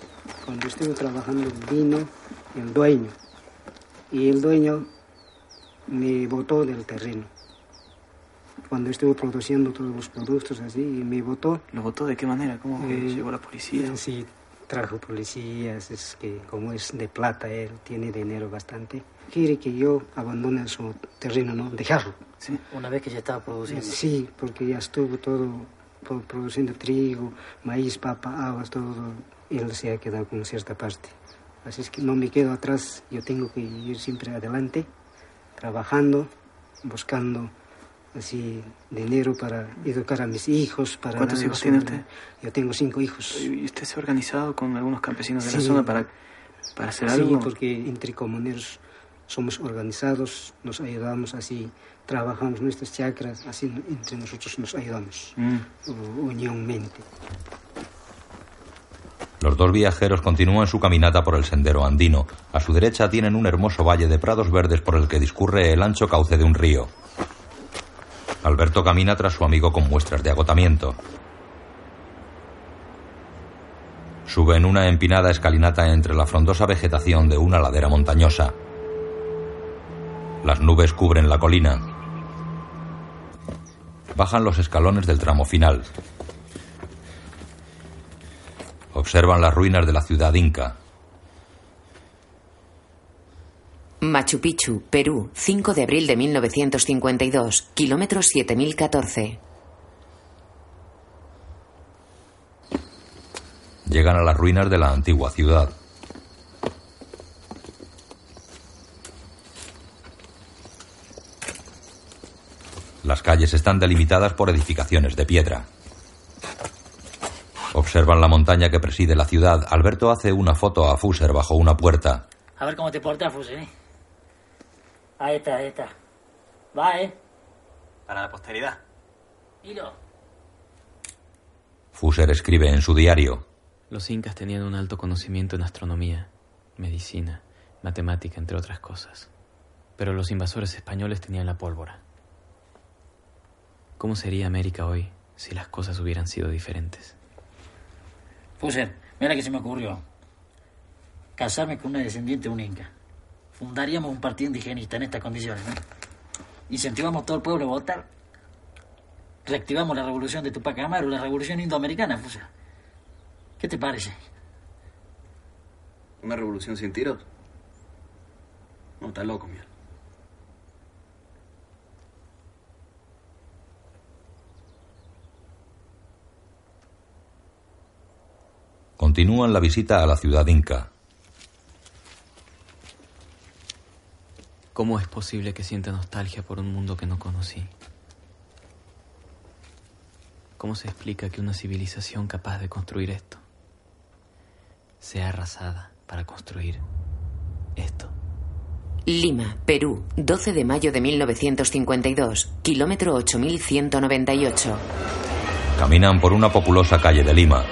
Cuando estuve trabajando vino el dueño y el dueño me botó del terreno. Cuando estuve produciendo todos los productos así, y me botó. ¿Lo votó de qué manera? ¿Cómo Eh, llegó la policía? Sí, trajo policías, es que como es de plata, él tiene dinero bastante. Quiere que yo abandone su terreno, ¿no? Dejarlo. Una vez que ya estaba produciendo. Sí, porque ya estuvo todo produciendo trigo, maíz, papa, habas, todo. Él se ha quedado con cierta parte. Así es que no me quedo atrás, yo tengo que ir siempre adelante, trabajando, buscando así dinero para educar a mis hijos. Para ¿Cuántos hijos tiene usted? Yo tengo cinco hijos. ¿Y usted se ha organizado con algunos campesinos de la Sí. zona para, para hacer Sí, algo? porque entre comuneros somos organizados, nos ayudamos así, trabajamos nuestras chacras, así entre nosotros nos ayudamos, Mm. unionmente. Los dos viajeros continúan su caminata por el sendero andino. A su derecha tienen un hermoso valle de prados verdes por el que discurre el ancho cauce de un río. Alberto camina tras su amigo con muestras de agotamiento. Sube en una empinada escalinata entre la frondosa vegetación de una ladera montañosa. Las nubes cubren la colina. Bajan los escalones del tramo final. Observan las ruinas de la ciudad inca. Machu Picchu, Perú, 5 de abril de 1952, kilómetro 7014. Llegan a las ruinas de la antigua ciudad. Las calles están delimitadas por edificaciones de piedra. Observan la montaña que preside la ciudad. Alberto hace una foto a Fuser bajo una puerta. A ver cómo te portas, Fuse. ¿eh? Ahí está, ahí está. Va, ¿eh? Para la posteridad. Hilo. Fuser escribe en su diario. Los incas tenían un alto conocimiento en astronomía, medicina, matemática, entre otras cosas. Pero los invasores españoles tenían la pólvora. ¿Cómo sería América hoy si las cosas hubieran sido diferentes? Fuser, mira que se me ocurrió. Casarme con una descendiente de un inca. Fundaríamos un partido indigenista en estas condiciones, ¿no? Incentivamos a todo el pueblo a votar. Reactivamos la revolución de Tupac Amaru, la revolución indoamericana, Fuser. ¿Qué te parece? ¿Una revolución sin tiros? No, está loco, mierda. Continúan la visita a la ciudad inca. ¿Cómo es posible que sienta nostalgia por un mundo que no conocí? ¿Cómo se explica que una civilización capaz de construir esto sea arrasada para construir esto? Lima, Perú, 12 de mayo de 1952, kilómetro 8198. Caminan por una populosa calle de Lima.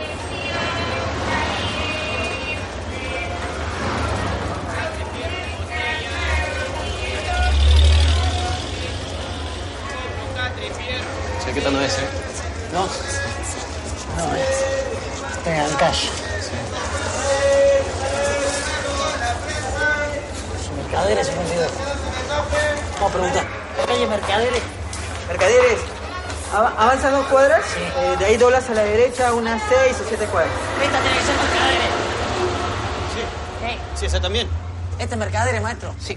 Eh, de ahí doblas a la derecha unas seis o siete cuadras. Esta tiene que ser Mercaderes. Sí, esa también. ¿Este es Mercaderes, maestro? Sí.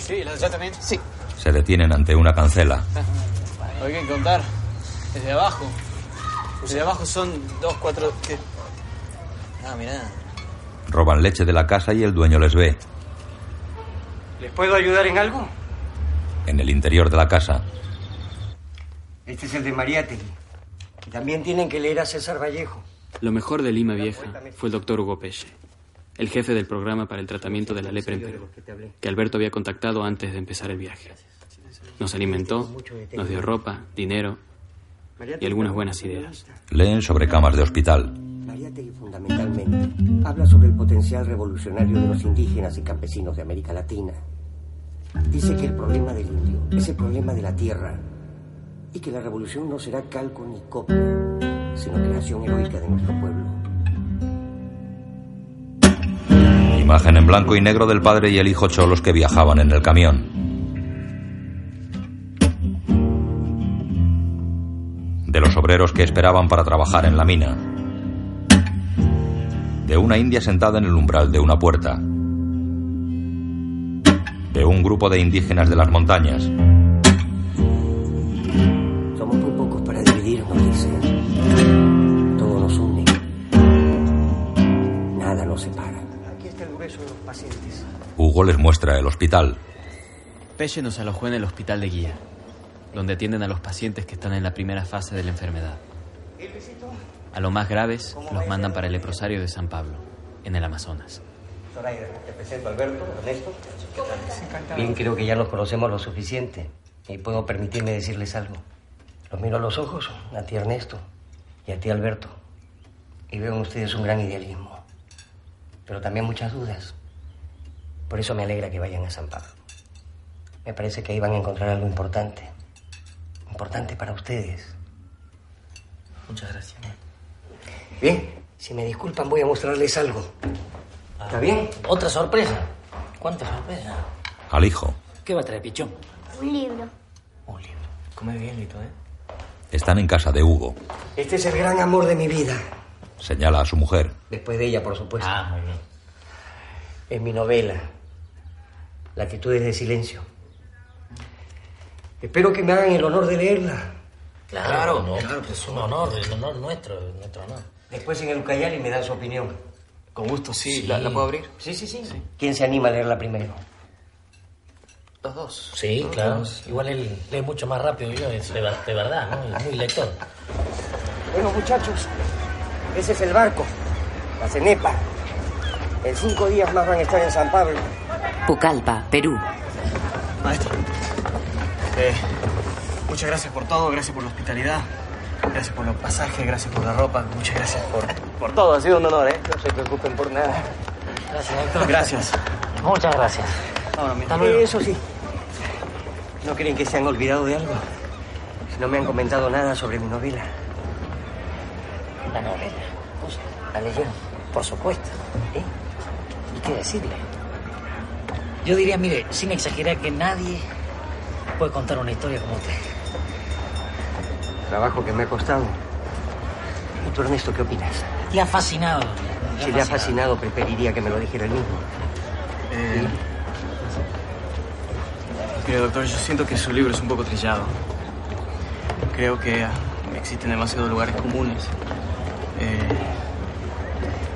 Sí, la de allá también. Sí. Se detienen ante una cancela. Hay que contar. Desde abajo. Desde abajo son dos, cuatro. ¿qué? Ah, mirá. Roban leche de la casa y el dueño les ve. ¿Les puedo ayudar en algo? En el interior de la casa, Este es el de Mariátegui. Y también tienen que leer a César Vallejo. Lo mejor de Lima Vieja fue el doctor Hugo Peche, el jefe del programa para el tratamiento de la lepra en Perú, que Alberto había contactado antes de empezar el viaje. Nos alimentó, nos dio ropa, dinero y algunas buenas ideas. leen sobre camas de hospital. Mariátegui fundamentalmente habla sobre el potencial revolucionario de los indígenas y campesinos de América Latina. Dice que el problema del indio es el problema de la tierra y que la revolución no será calco ni copia, sino creación heroica de nuestro pueblo. Imagen en blanco y negro del padre y el hijo cholos que viajaban en el camión. De los obreros que esperaban para trabajar en la mina. De una india sentada en el umbral de una puerta. De un grupo de indígenas de las montañas. Hugo les muestra el hospital. Peche nos alojó en el hospital de guía, donde atienden a los pacientes que están en la primera fase de la enfermedad. A los más graves los mandan para el leprosario de San Pablo, en el Amazonas. Zoraida, te presento a Alberto, Ernesto. Bien, creo que ya nos conocemos lo suficiente y puedo permitirme decirles algo. Los miro a los ojos, a ti Ernesto y a ti Alberto, y veo en ustedes un gran idealismo, pero también muchas dudas. Por eso me alegra que vayan a San Pablo. Me parece que ahí van a encontrar algo importante, importante para ustedes. Muchas gracias. Bien, si me disculpan voy a mostrarles algo. ¿Está bien? ¿Otra sorpresa? ¿Cuánta sorpresa? Al hijo. ¿Qué va a traer, pichón? Un libro. Come bien, Lito, ¿eh? Están en casa de Hugo. Este es el gran amor de mi vida. Señala a su mujer. Después de ella, por supuesto. Ah, muy bien. Es mi novela. Latitudes de silencio. Espero que me hagan el honor de leerla. Claro, no, claro, que es un honor, el honor nuestro, nuestro honor. Después en el Ucayali me dan su opinión. Con gusto, sí. ¿La, la puedo abrir? Sí, sí, sí, ¿Quién se anima a leerla primero? Los dos. Sí, claro. Igual él lee mucho más rápido que yo, es de, de verdad, ¿no? Es muy lector. Bueno, muchachos, ese es el barco. La cenepa. En cinco días más van a estar en San Pablo. Pucallpa, Perú. Maestro. Eh, muchas gracias por todo, gracias por la hospitalidad, gracias por los pasajes, gracias por la ropa, muchas gracias por, por todo. Ha sido un honor, ¿eh? No se preocupen por nada. Gracias, doctor. Gracias. Muchas gracias. Ahora, mi- Eh, Eso sí. ¿No creen que se han olvidado de algo? Si no me han comentado nada sobre mi novela. La novela. Pues, ¿La leyeron? por supuesto. ¿Eh? ¿Y qué decirle? Yo diría, mire, sin exagerar, que nadie puede contar una historia como usted. Trabajo que me ha costado. ¿Y tú, Ernesto, qué opinas? Le ha fascinado. Si le ha fascinado, preferiría que me lo dijera él mismo. Eh, mire, doctor, yo siento que su libro es un poco trillado. Creo que existen demasiados lugares comunes. Eh,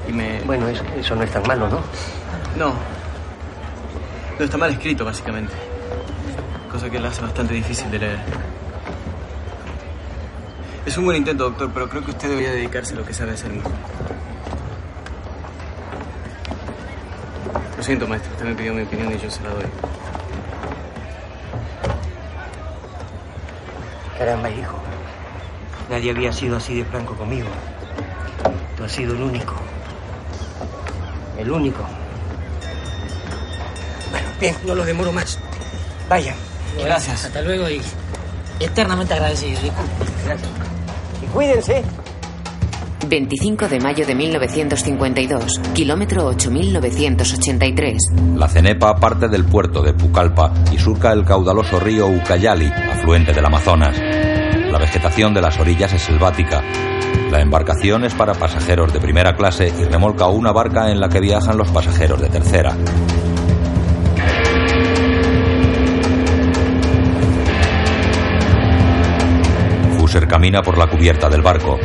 y me... Bueno, eso, eso no es tan malo, ¿no? No. No está mal escrito, básicamente. Cosa que lo hace bastante difícil de leer. Es un buen intento, doctor, pero creo que usted debería dedicarse a lo que sabe hacer mejor. Lo siento, maestro. Usted me pidió mi opinión y yo se la doy. Caramba, hijo. Nadie había sido así de franco conmigo. Tú has sido el único. El único. Bien, no los demoro más. Vaya. Gracias. Hasta luego y eternamente agradecido. Gracias. Y cuídense. 25 de mayo de 1952, kilómetro 8983. La Cenepa parte del puerto de Pucallpa y surca el caudaloso río Ucayali, afluente del Amazonas. La vegetación de las orillas es selvática. La embarcación es para pasajeros de primera clase y remolca una barca en la que viajan los pasajeros de tercera. Camina por la cubierta del barco.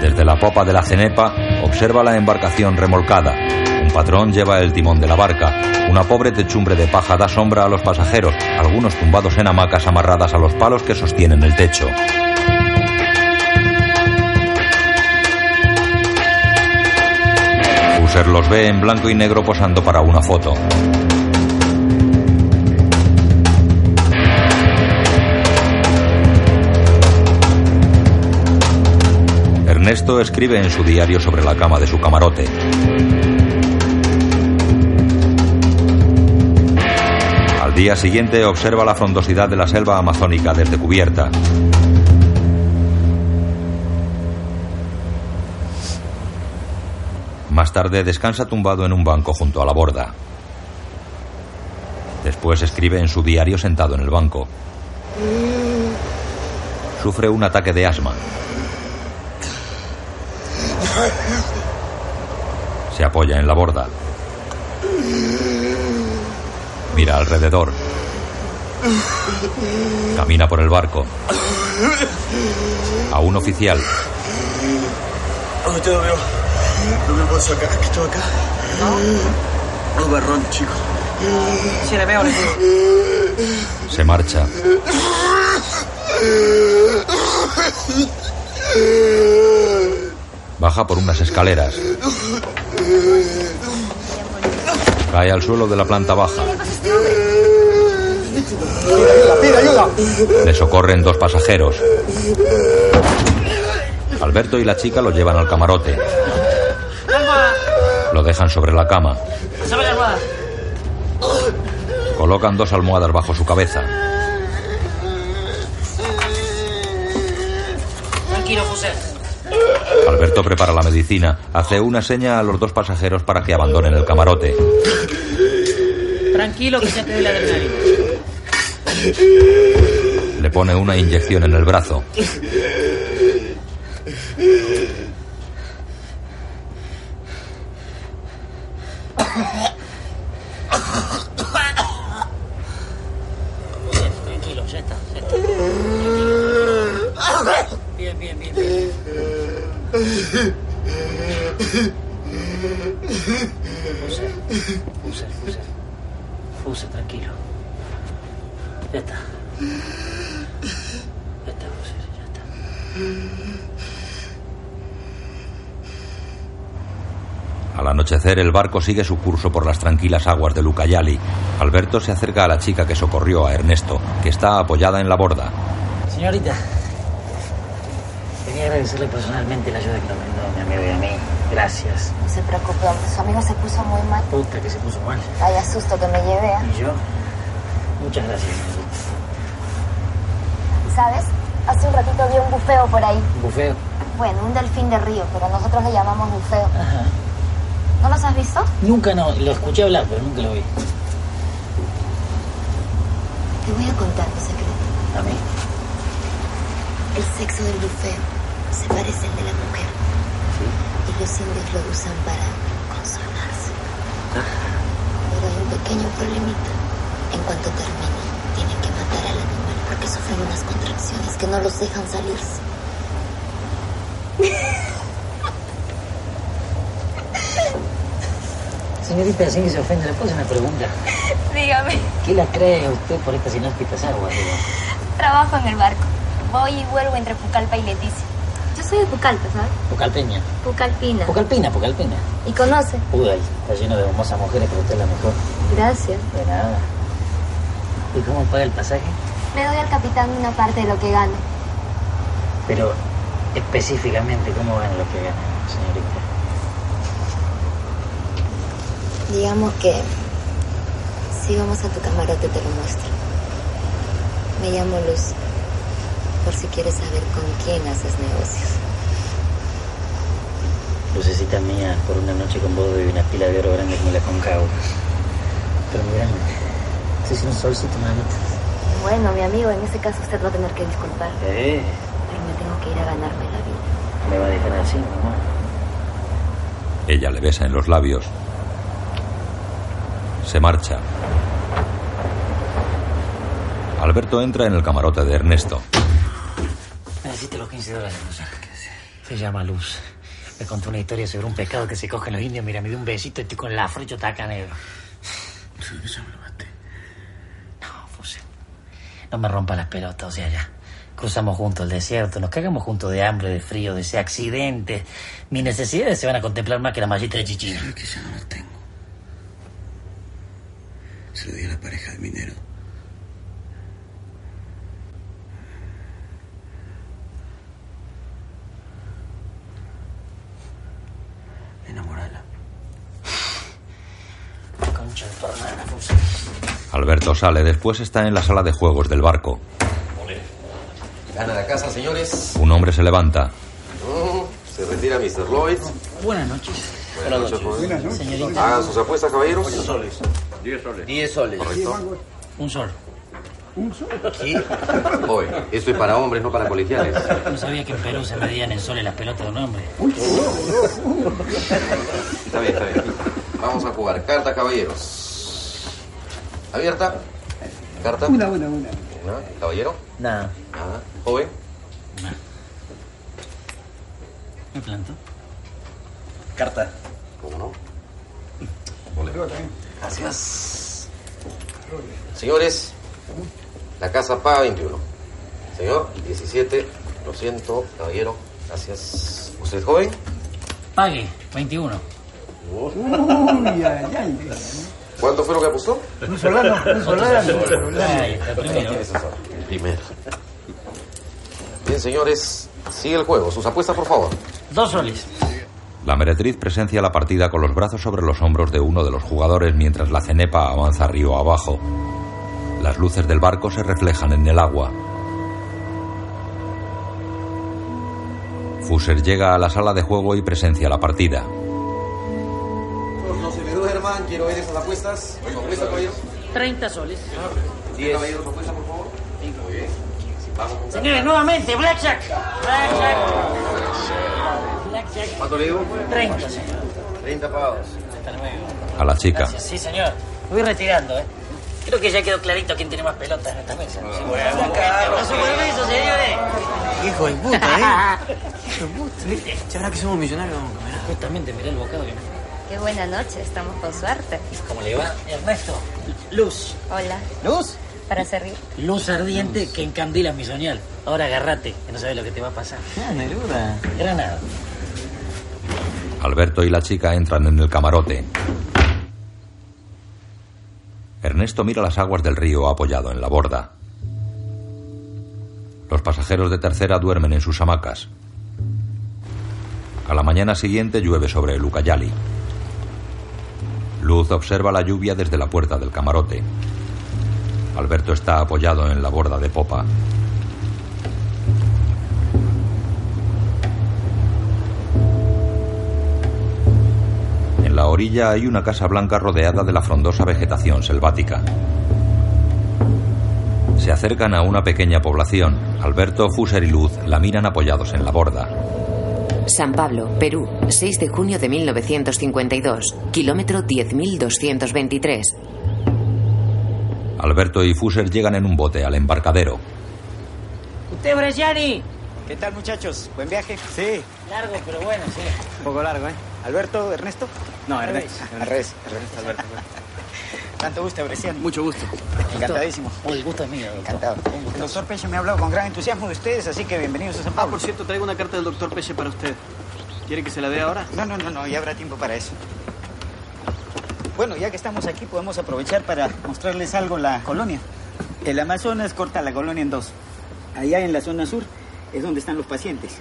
Desde la popa de la cenepa observa la embarcación remolcada. Un patrón lleva el timón de la barca. Una pobre techumbre de paja da sombra a los pasajeros, algunos tumbados en hamacas amarradas a los palos que sostienen el techo. Fuser los ve en blanco y negro posando para una foto. Ernesto escribe en su diario sobre la cama de su camarote. Al día siguiente observa la frondosidad de la selva amazónica desde cubierta. Más tarde descansa tumbado en un banco junto a la borda. Después escribe en su diario sentado en el banco. Sufre un ataque de asma. Se apoya en la borda. Mira alrededor. Camina por el barco. A un oficial. No te lo veo. No me puedo sacar. ¿Qué estoy acá? No. No, barrón, chico. Sí, le veo, le digo. Se marcha. Baja por unas escaleras. Cae al suelo de la planta baja. Le socorren dos pasajeros. Alberto y la chica lo llevan al camarote. Lo dejan sobre la cama. Colocan dos almohadas bajo su cabeza. Tranquilo, José. Alberto prepara la medicina. Hace una seña a los dos pasajeros para que abandonen el camarote. Tranquilo que se te dé la adrenalina. Le pone una inyección en el brazo. Bien, tranquilo, ya está. ya está. Tranquilo. Bien, bien, bien. bien. Fuse, fuse, fuse. Fuse, tranquilo. Ya está. Ya está, Fuse, ya está. Al anochecer el barco sigue su curso por las tranquilas aguas de Lucayali. Alberto se acerca a la chica que socorrió a Ernesto, que está apoyada en la borda. Señorita, quería agradecerle personalmente la ayuda que nos brindó mi amigo y a mí. Gracias. No se preocupe, hombre, su amigo se puso muy mal. Puta, que se puso mal. Vaya susto que me llevé. ¿eh? ¿Y yo? Muchas gracias, señorita. ¿Sabes? Hace un ratito vi un bufeo por ahí. Bufeo. Bueno, un delfín de río, pero nosotros le llamamos bufeo. Ajá. ¿No los has visto? Nunca no, lo escuché hablar, pero nunca lo vi. Te voy a contar un secreto. ¿A mí? El sexo del bufeo se parece al de la mujer. Y los indios lo usan para consolarse. Pero hay un pequeño problemita. En cuanto termine, tienen que matar al animal porque sufren unas contracciones que no los dejan salirse. Señorita, sin que se ofenda, ¿le puedo hacer una pregunta? Dígame. ¿Qué la cree usted por estas inhóspitas aguas? Trabajo en el barco. Voy y vuelvo entre Pucallpa y Leticia. Soy de Pucallpa, ¿sabes? Pucalpeña. Pucalpina. Pucalpina, Pucalpina. ¿Y conoce? Ahí está lleno de hermosas mujeres, pero usted es la mejor. Gracias. De nada. ¿Y cómo paga el pasaje? Le doy al capitán una parte de lo que gane. Pero específicamente, ¿cómo gana lo que gana, señorita? Digamos que si vamos a tu camarote te lo muestro. Me llamo Luz, por si quieres saber con quién haces negocios. Lucecita mía, por una noche con vos doy una pila de oro grande como la Concagua. Pero mira, estoy sin un solcito, mamita. Bueno, mi amigo, en ese caso usted va a tener que disculpar. Eh, Pero me tengo que ir a ganarme la vida. me va a dejar así, mamá. Ella le besa en los labios. Se marcha. Alberto entra en el camarote de Ernesto. Necesito los 15 dólares, Luz. Se llama Luz. Me contó una historia sobre un pescado que se cogen los indios. Mira, me dio un besito y estoy con la afro y yo taca negro. No, Fuse. No me rompa las pelotas, o sea, ya. Cruzamos juntos el desierto, nos cagamos juntos de hambre, de frío, de ese accidente. Mis necesidades se van a contemplar más que la mallita de chichina. que ya no lo tengo. Se lo di a la pareja de minero. Enamorala. Concha de tu hermana, Fuse. Alberto sale, después está en la sala de juegos del barco. Gana la casa, señores. Un hombre se levanta. Mm, Se retira Mr. Lloyd. Buenas noches. Buenas noches, joven. Buenas noches. Señorita. Hagan sus apuestas, caballeros. Ocho soles. Diez soles. Diez soles. Correcto. Un sol. ¿Qué? Joven, esto es para hombres, no para colegiales. No sabía que en Perú se medían en soles las pelotas de un hombre. Está bien, está bien. Vamos a jugar. Carta, caballeros. ¿Abierta? ¿Carta? Una, una, una. Una. ¿Caballero? Nada. Nada. ¿Joven? Me planto. Carta. ¿Cómo no? Ole. Gracias. Señores, la casa paga 21. Señor, 17. Lo siento, caballero. Gracias. ¿Usted es joven? Pague, 21. Uy, ay, ay. ¿Cuánto fue lo que apostó? Un solano, un el primero. Bien, señores, sigue el juego. Sus apuestas, por favor. Dos soles. La meretriz presencia la partida con los brazos sobre los hombros de uno de los jugadores mientras la cenepa avanza río abajo. Las luces del barco se reflejan en el agua. Fuser llega a la sala de juego y presencia la partida. Me duerman, quiero ver esas apuestas. ¿Su apuesta, caballero? 30 soles. Diez. Caballero, su apuesta, por favor. Muy bien. Vamos. Señores, nuevamente, Blackjack. Blackjack. Blackjack. ¿Cuánto le digo? 30, señor. 30 pagados. Hasta luego. A la chica. Sí, señor. Voy retirando, ¿eh? Creo que ya quedó clarito quién tiene más pelotas en esta mesa. Ah, Sí, Con su permiso, señores. Hijo de puta, ¿eh? Hijo de puta. Ya ahora que somos millonarios vamos a comer. Justamente, mirá el bocado que Qué buena noche, estamos con suerte. ¿Cómo le va? Ernesto. Luz. Hola. ¿Luz? Para servir. Luz ardiente que encandila mi soñal. Ahora agárrate, que no sabes lo que te va a pasar. Ah, Neruda. Granada. Alberto y la chica entran en el camarote. Ernesto mira las aguas del río apoyado en la borda. Los pasajeros de tercera duermen en sus hamacas. A la mañana siguiente llueve sobre el Ucayali. Luz observa la lluvia desde la puerta del camarote. Alberto está apoyado en la borda de popa. En la orilla hay una casa blanca rodeada de la frondosa vegetación selvática. Se acercan a una pequeña población. Alberto, Fuser y Luz la miran apoyados en la borda. San Pablo, Perú, 6 de junio de 1952, kilómetro 10.223. Alberto y Fuser llegan en un bote al embarcadero. ¿Usted, Bresciani? ¿Qué tal, muchachos? ¿Buen viaje? Sí. Largo, pero bueno, sí. Un poco largo, ¿eh? ¿Alberto, Ernesto? No, Ernesto. Al revés. Ernesto, Alberto. Tanto gusto, Bresciani. Mucho gusto. Encantadísimo. el gusto es mío, Encantado. El doctor Peche me ha hablado con gran entusiasmo de ustedes, así que bienvenidos a San Pablo. Ah, por cierto, traigo una carta del doctor Peche para usted. ¿Quiere que se la dé ahora? No, no, no, no, ya habrá tiempo para eso. Bueno, ya que estamos aquí, podemos aprovechar para mostrarles algo la colonia. El Amazonas corta la colonia en dos. Allá en la zona sur es donde están los pacientes.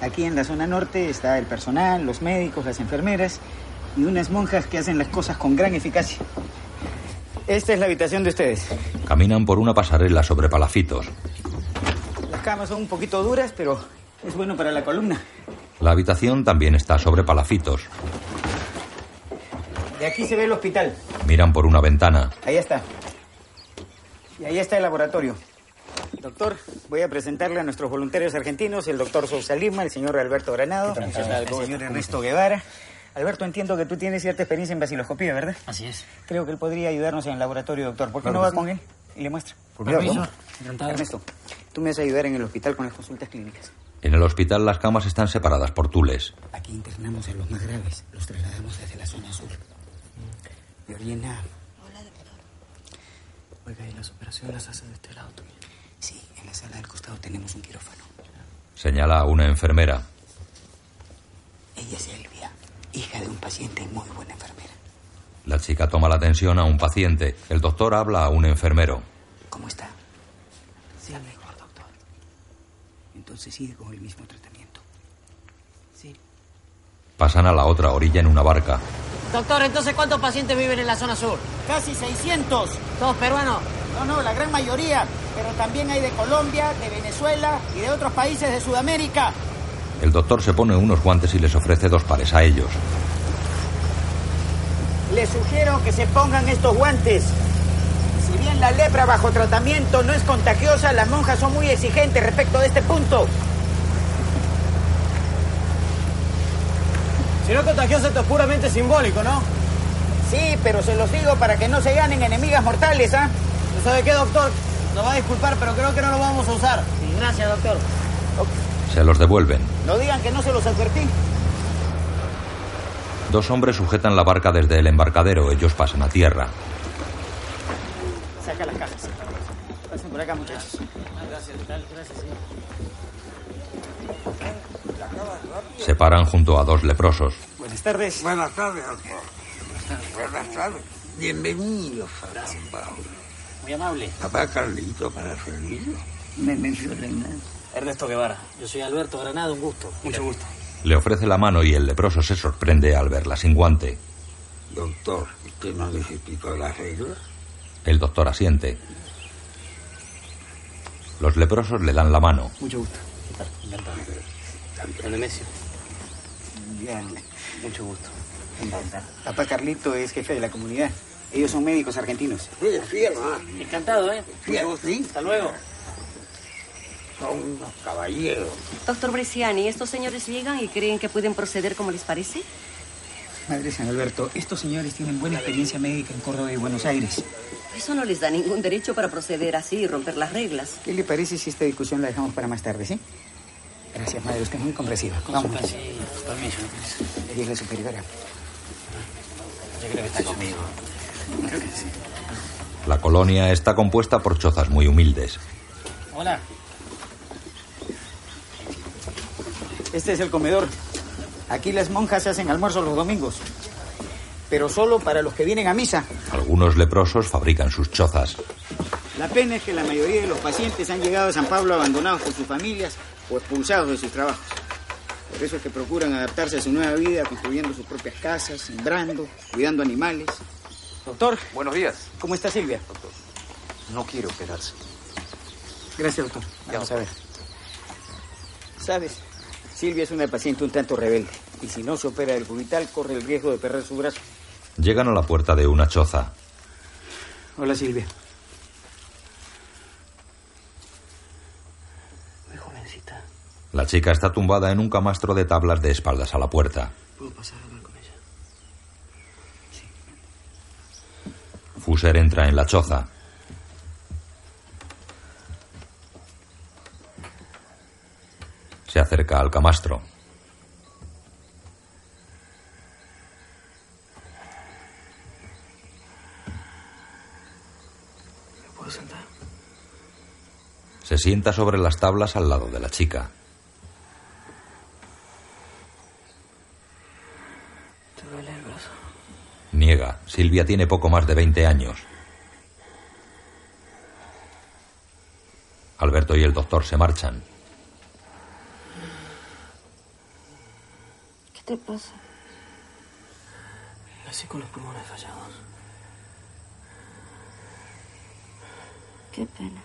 Aquí en la zona norte está el personal, los médicos, las enfermeras y unas monjas que hacen las cosas con gran eficacia. Esta es la habitación de ustedes. Caminan por una pasarela sobre palafitos. Las camas son un poquito duras, pero es bueno para la columna. La habitación también está sobre palafitos. De aquí se ve el hospital. Miran por una ventana. Ahí está. Y ahí está el laboratorio. Doctor, voy a presentarle a nuestros voluntarios argentinos, el doctor Sousa Lima, el señor Alberto Granado, el señor Ernesto Guevara. Alberto, entiendo que tú tienes cierta experiencia en vaciloscopía, ¿verdad? Así es. Creo que él podría ayudarnos en el laboratorio, doctor. ¿Por qué Claro no va con él y le muestra? Por permiso. favor. Encantado. Ernesto, tú me vas a ayudar en el hospital con las consultas clínicas. En el hospital las camas están separadas por tules. Aquí internamos a los más graves, los trasladamos desde la zona sur. De Oriena. Oiga, ¿y las operaciones las hace de este lado también? Sí, en la sala del costado tenemos un quirófano. Señala a una enfermera. Ella es Elvia, hija de un paciente y muy buena enfermera. La chica toma la atención a un paciente. El doctor habla a un enfermero. ¿Cómo está? Sí, mejor, doctor. Entonces sigue con el mismo tratamiento. Sí. Pasan a la otra orilla en una barca. Doctor, entonces, ¿cuántos pacientes viven en la zona sur? Casi 600. ¿Todos peruanos? No, no, la gran mayoría. Pero también hay de Colombia, de Venezuela y de otros países de Sudamérica. El doctor se pone unos guantes y les ofrece dos pares a ellos. Les sugiero que se pongan estos guantes. Si bien la lepra bajo tratamiento no es contagiosa, las monjas son muy exigentes respecto de este punto. Si no es contagioso, esto es puramente simbólico, ¿no? Sí, pero se los digo para que no se ganen enemigas mortales, ¿ah? ¿Sabe qué, doctor? Nos va a disculpar, pero creo que no lo vamos a usar. Gracias, doctor. Se los devuelven. No digan que no se los advertí. Dos hombres sujetan la barca desde el embarcadero. Ellos pasan a tierra. Saca las cajas. Pasen por acá, muchachos. Gracias, gracias, Se paran junto a dos leprosos. Buenas tardes. Buenas tardes, doctor. Buenas tardes. Bienvenidos a San Pablo. Muy amable. Papá Carlito para servirlo. Me mencionan. Ernesto Guevara. Yo soy Alberto Granado, un gusto. Mucho gusto. Le ofrece la mano y el leproso se sorprende al verla sin guante. Doctor, ¿usted no les explicó las reglas? El doctor asiente. Los leprosos le dan la mano. Mucho gusto. Encantado. Don Nemesio. Bien. Mucho gusto. Papá Carlito es jefe de la comunidad. Ellos son médicos argentinos. Encantado, ¿eh? Firma, sí. Hasta luego. Son unos caballeros. Doctor Bresciani, ¿estos señores llegan y creen que pueden proceder como les parece? Madre San Alberto, estos señores tienen buena experiencia médica en Córdoba y Buenos Aires. Eso no les da ningún derecho para proceder así y romper las reglas. ¿Qué le parece si esta discusión la dejamos para más tarde, sí? Gracias, madre. Usted es muy comprensiva. Con Vamos. su permiso, es la superiora. Yo creo que está conmigo. Creo que sí. La colonia está compuesta por chozas muy humildes. Hola. Este es el comedor. Aquí las monjas hacen almuerzo los domingos. Pero solo para los que vienen a misa. Algunos leprosos fabrican sus chozas. La pena es que la mayoría de los pacientes han llegado a San Pablo abandonados por sus familias o expulsados de sus trabajos. Por eso es que procuran adaptarse a su nueva vida, construyendo sus propias casas, sembrando, cuidando animales. Doctor. Buenos días. ¿Cómo está Silvia? No quiere operarse. Gracias, doctor. Vamos a ver. ¿Sabes? Silvia es una paciente un tanto rebelde. Y si no se opera del cubital, corre el riesgo de perder su brazo. Llegan a la puerta de una choza. Hola, Silvia. Muy jovencita. La chica está tumbada en un camastro de tablas de espaldas a la puerta. ¿Puedo pasar a hablar con ella? Fuser entra en la choza. Se acerca al camastro. ¿Me puedo sentar? Se sienta sobre las tablas al lado de la chica. ¿Te el brazo? Niega. Silvia tiene poco más de 20 años. Alberto y el doctor se marchan. Te pasa? Nací con los pulmones fallados. Qué pena.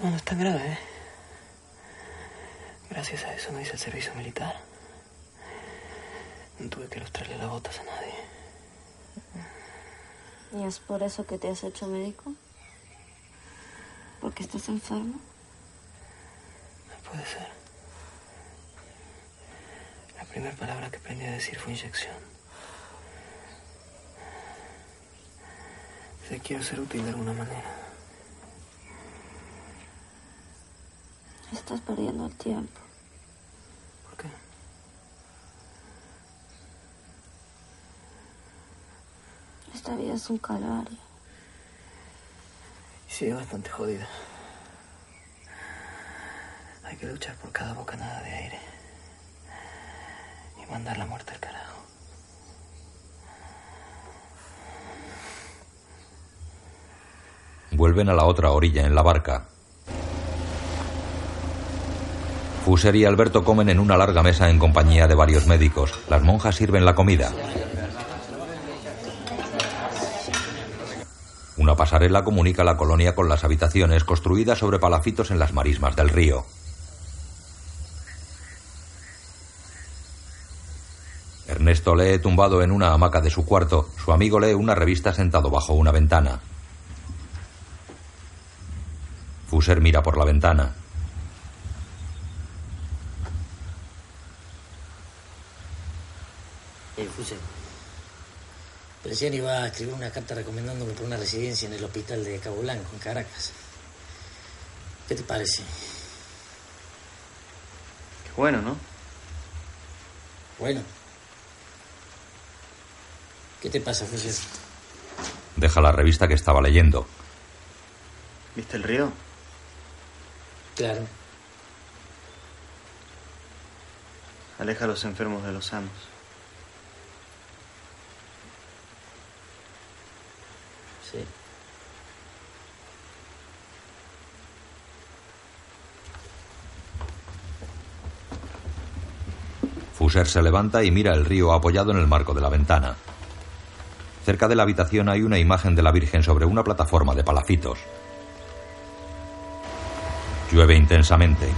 No, no es tan grave, ¿eh? Gracias a eso no hice el servicio militar. No tuve que ilustrarle las botas a nadie. ¿Y es por eso que te has hecho médico? ¿Porque estás enfermo? Puede ser. La primera palabra que aprendí a decir fue inyección. Sé quiero ser útil de alguna manera. Estás perdiendo el tiempo. ¿Por qué? Esta vida es un calvario. Sigue bastante jodida. Hay que luchar por cada bocanada de aire. Mandar la muerte al carajo. Vuelven a la otra orilla en la barca. Fuser y Alberto comen en una larga mesa en compañía de varios médicos. Las monjas sirven la comida. Una pasarela comunica la colonia con las habitaciones construidas sobre palafitos en las marismas del río. Ernesto lee tumbado en una hamaca de su cuarto. Su amigo lee una revista sentado bajo una ventana. Fuser mira por la ventana. Eh, Fuse. Recién iba a escribir una carta recomendándome por una residencia en el hospital de Cabo Blanco, en Caracas. ¿Qué te parece? Qué bueno, ¿no? Bueno. ¿Qué te pasa, Fuse? Deja la revista que estaba leyendo. ¿Viste el río? Claro. Aleja a los enfermos de los sanos. Sí. Fuser se levanta y mira el río apoyado en el marco de la ventana. Cerca de la habitación hay una imagen de la Virgen sobre una plataforma de palafitos. Llueve intensamente.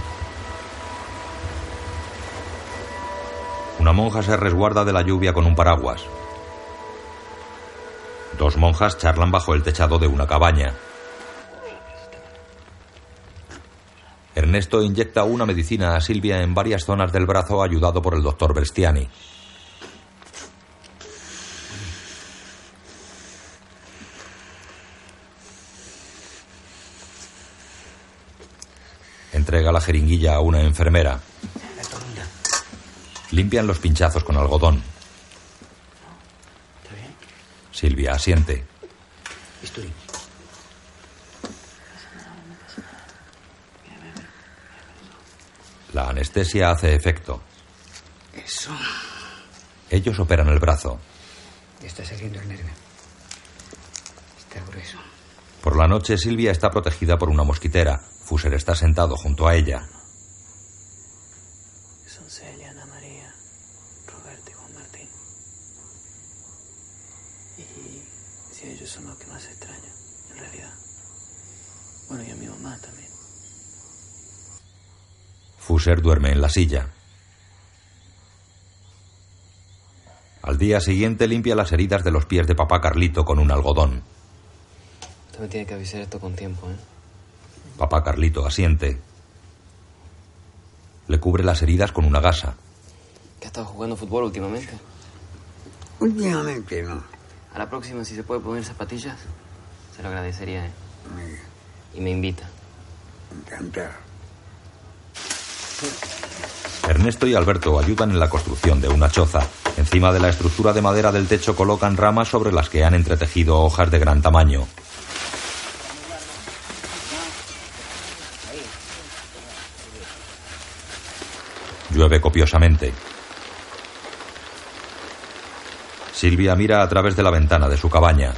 Una monja se resguarda de la lluvia con un paraguas. Dos monjas charlan bajo el techado de una cabaña. Ernesto inyecta una medicina a Silvia en varias zonas del brazo ayudado por el doctor Berstiani. Entrega la jeringuilla a una enfermera. Limpian los pinchazos con algodón. Silvia asiente. Bisturí. La anestesia hace efecto. Eso. Ellos operan el brazo. Ya está saliendo el nervio. Está grueso. Por la noche Silvia está protegida por una mosquitera. Fuser está sentado junto a ella. Son Celia, Ana María, Roberto y Juan Martín. Y si ellos son los que más extraño, en realidad. Bueno, y a mi mamá también. Fuser duerme en la silla. Al día siguiente limpia las heridas de los pies de papá Carlito con un algodón. Usted me tiene que avisar esto con tiempo, ¿eh? Papá Carlito asiente. Le cubre las heridas con una gasa. ¿Que ha estado jugando fútbol últimamente? Últimamente no. A la próxima, si se puede poner zapatillas, se lo agradecería, ¿eh? Y me invita. Encantado. Ernesto y Alberto ayudan en la construcción de una choza. Encima de la estructura de madera del techo colocan ramas sobre las que han entretejido hojas de gran tamaño. Llueve copiosamente. Silvia mira a través de la ventana de su cabaña.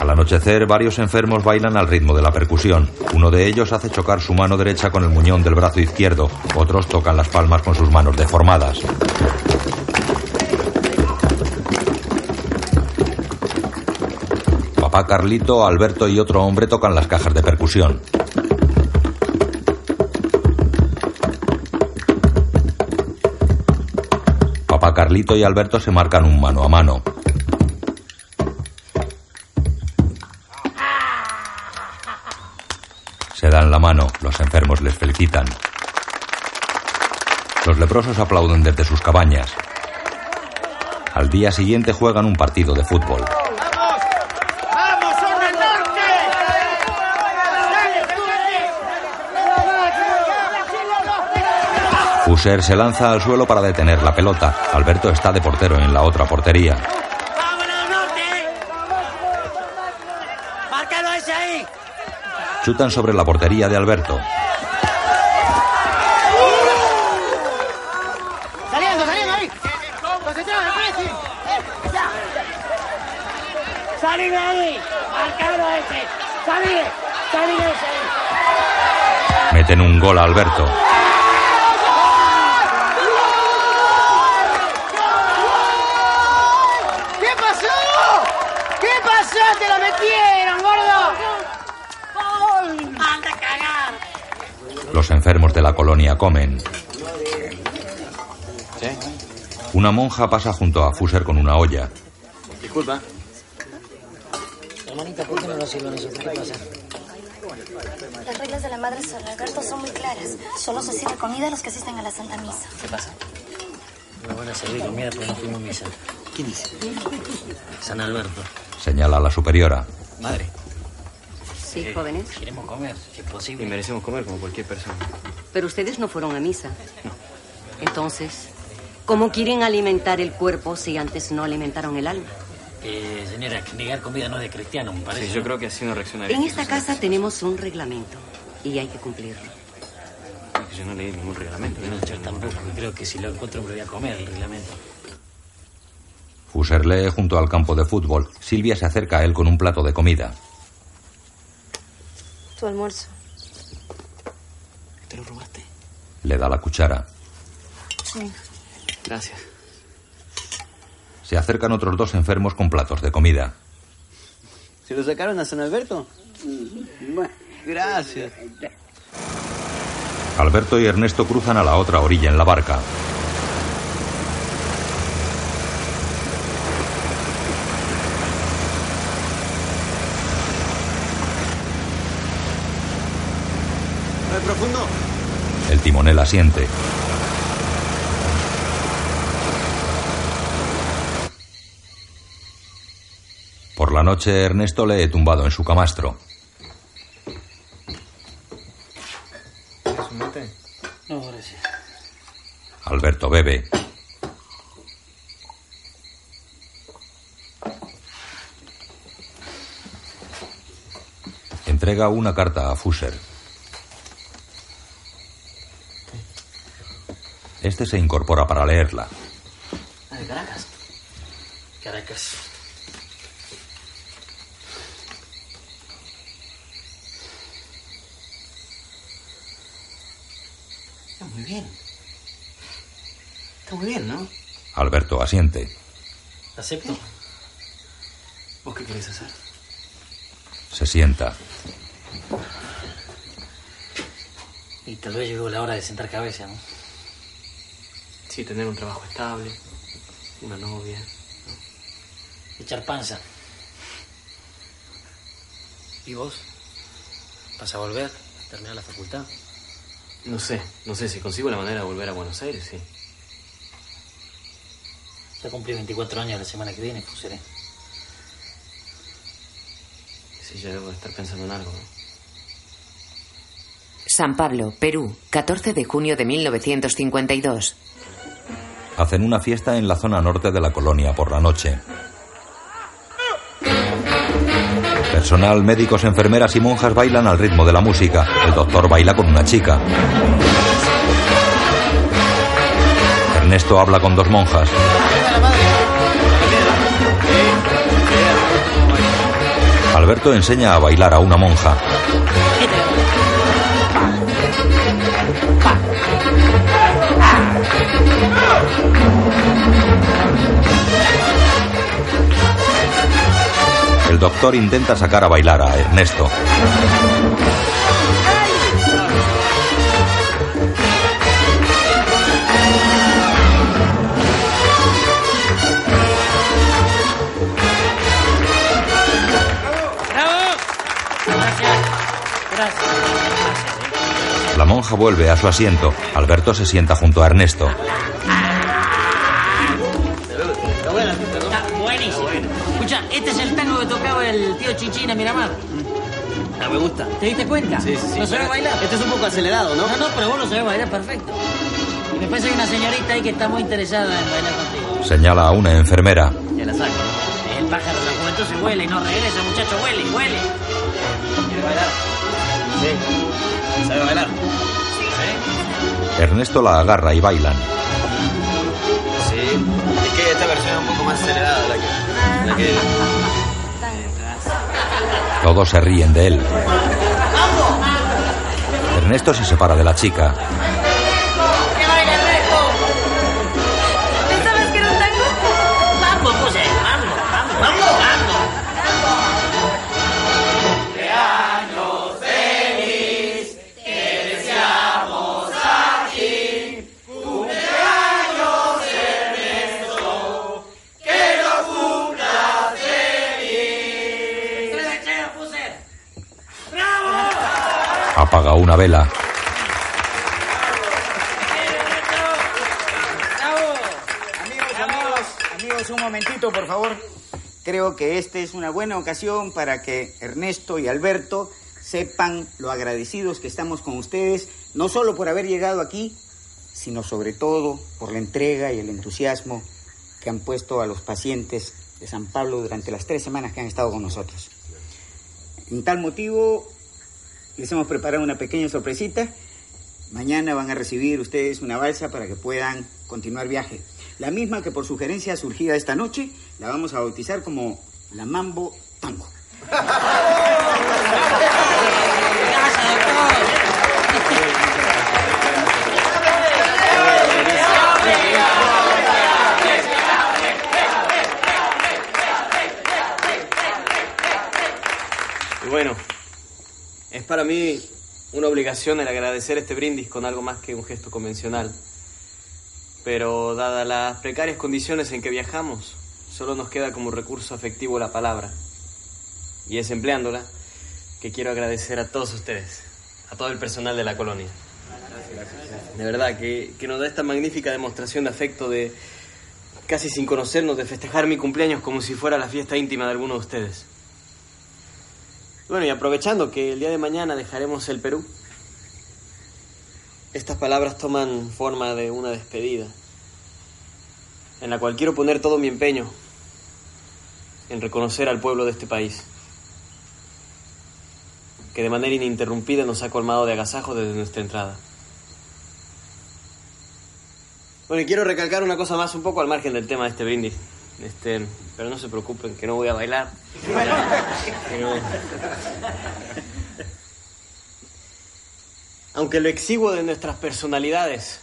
Al anochecer, varios enfermos bailan al ritmo de la percusión. Uno de ellos hace chocar su mano derecha con el muñón del brazo izquierdo. Otros tocan las palmas con sus manos deformadas. Papá Carlito, Alberto y otro hombre tocan las cajas de percusión. Carlito y Alberto se marcan un mano a mano. Se dan la mano, los enfermos les felicitan. Los leprosos aplauden desde sus cabañas. Al día siguiente juegan un partido de fútbol. ¡Vamos, zona norte! Fuser se lanza al suelo para detener la pelota. Alberto está de portero en la otra portería. ¡Márcalo ese ahí! Chutan sobre la portería de Alberto. ¡Saliendo, saliendo ahí! ¡Concentrado, Messi! ¡Salí de ahí! ¡Márcalo ese! ¡Salí de ese! Meten un gol a Alberto. ¿Qué pasó? ¿Qué pasó? ¡Te lo metieron, gordo! ¡Anda a cagar! Los enfermos de la colonia comen. Una monja pasa junto a Fuser con una olla. Disculpa. Hermanita, ¿por qué no nos sirven eso? ¿Qué pasa? Las reglas de la Madre San Alberto son muy claras. Solo se sirve comida a los que asisten a la Santa Misa. ¿Qué pasa? No van a servir comida porque no fuimos a misa. ¿Quién dice? San Alberto. Señala a la superiora. Madre. Sí, jóvenes. Queremos comer, si es posible. Y merecemos comer como cualquier persona. Pero ustedes no fueron a misa. Entonces, ¿cómo quieren alimentar el cuerpo si antes no alimentaron el alma? Eh, señora, negar comida no es de cristiano, me parece. Sí, yo ¿no? creo que así no reaccionaría. En esta casa tenemos un reglamento y hay que cumplirlo. Yo no leí ningún reglamento. No, yo tampoco. Creo que si lo encuentro me lo voy a comer, el reglamento. Fuser lee junto al campo de fútbol. Silvia se acerca a él con un plato de comida. Tu almuerzo. ¿Te lo robaste? Le da la cuchara. Sí. Gracias. Se acercan otros dos enfermos con platos de comida. ¿Se lo sacaron a San Alberto? Bueno, gracias. Alberto y Ernesto cruzan a la otra orilla en la barca. ¿No es profundo? El timonel asiente. Por la noche, Ernesto lee tumbado en su camastro. No, gracias. Alberto bebe. Entrega una carta a Fuser. Este se incorpora para leerla. Caracas. Caracas. Está muy bien. Está muy bien, ¿no? Alberto asiente. Acepto. ¿Vos qué querés hacer? Se sienta. Y tal vez llegó la hora de sentar cabeza, ¿no? Sí, tener un trabajo estable, una novia. Echar panza. ¿Y vos? ¿Vas a volver? ¿A terminar la facultad? No sé, no sé si consigo la manera de volver a Buenos Aires, sí. Ya cumplí 24 años la semana que viene, pues seré. Sí, ya debo de estar pensando en algo, ¿no? San Pablo, Perú, 14 de junio de 1952. Hacen una fiesta en la zona norte de la colonia por la noche. Personal, médicos, enfermeras y monjas bailan al ritmo de la música. El doctor baila con una chica. Ernesto habla con dos monjas. Alberto enseña a bailar a una monja. Doctor intenta sacar a bailar a Ernesto. La monja vuelve a su asiento. Alberto se sienta junto a Ernesto. Miramar. Ah, me gusta. ¿Te diste cuenta? Sí, sí, sí. ¿Lo sabes bailar? Este es un poco acelerado, ¿no? No, no, pero vos lo sabés bailar perfecto. Y me parece que hay una señorita ahí que está muy interesada en bailar contigo. Señala a una enfermera. Ya la saco. El pájaro de la juventud se huele y no regresa, muchacho, huele, huele. ¿Quiere bailar? Sí. ¿Sabe bailar? Ernesto la agarra y bailan. Sí. Es que esta versión es un poco más acelerada de la que... La que... Todos se ríen de él. Ernesto se separa de la chica. Apaga una vela. Un momentito, por favor. Creo que esta es una buena ocasión para que Ernesto y Alberto sepan lo agradecidos que estamos con ustedes, no solo por haber llegado aquí, sino sobre todo por la entrega y el entusiasmo que han puesto a los pacientes de San Pablo durante las tres semanas que han estado con nosotros. En tal motivo, les hemos preparado una pequeña sorpresita. Mañana van a recibir ustedes una balsa para que puedan continuar viaje. La misma que por sugerencia surgida esta noche, la vamos a bautizar como la Mambo Tango. Bueno, es para mí una obligación el agradecer este brindis con algo más que un gesto convencional. Pero dadas las precarias condiciones en que viajamos, solo nos queda como recurso afectivo la palabra. Y es empleándola que quiero agradecer a todos ustedes, a todo el personal de la colonia. De verdad, que, que nos da esta magnífica demostración de afecto de, casi sin conocernos, de festejar mi cumpleaños como si fuera la fiesta íntima de alguno de ustedes. Bueno, y aprovechando que el día de mañana dejaremos el Perú, estas palabras toman forma de una despedida, en la cual quiero poner todo mi empeño en reconocer al pueblo de este país, que de manera ininterrumpida nos ha colmado de agasajo desde nuestra entrada. Bueno, y quiero recalcar una cosa más un poco al margen del tema de este brindis. Este, pero no se preocupen, que no voy a bailar. Aunque lo exiguo de nuestras personalidades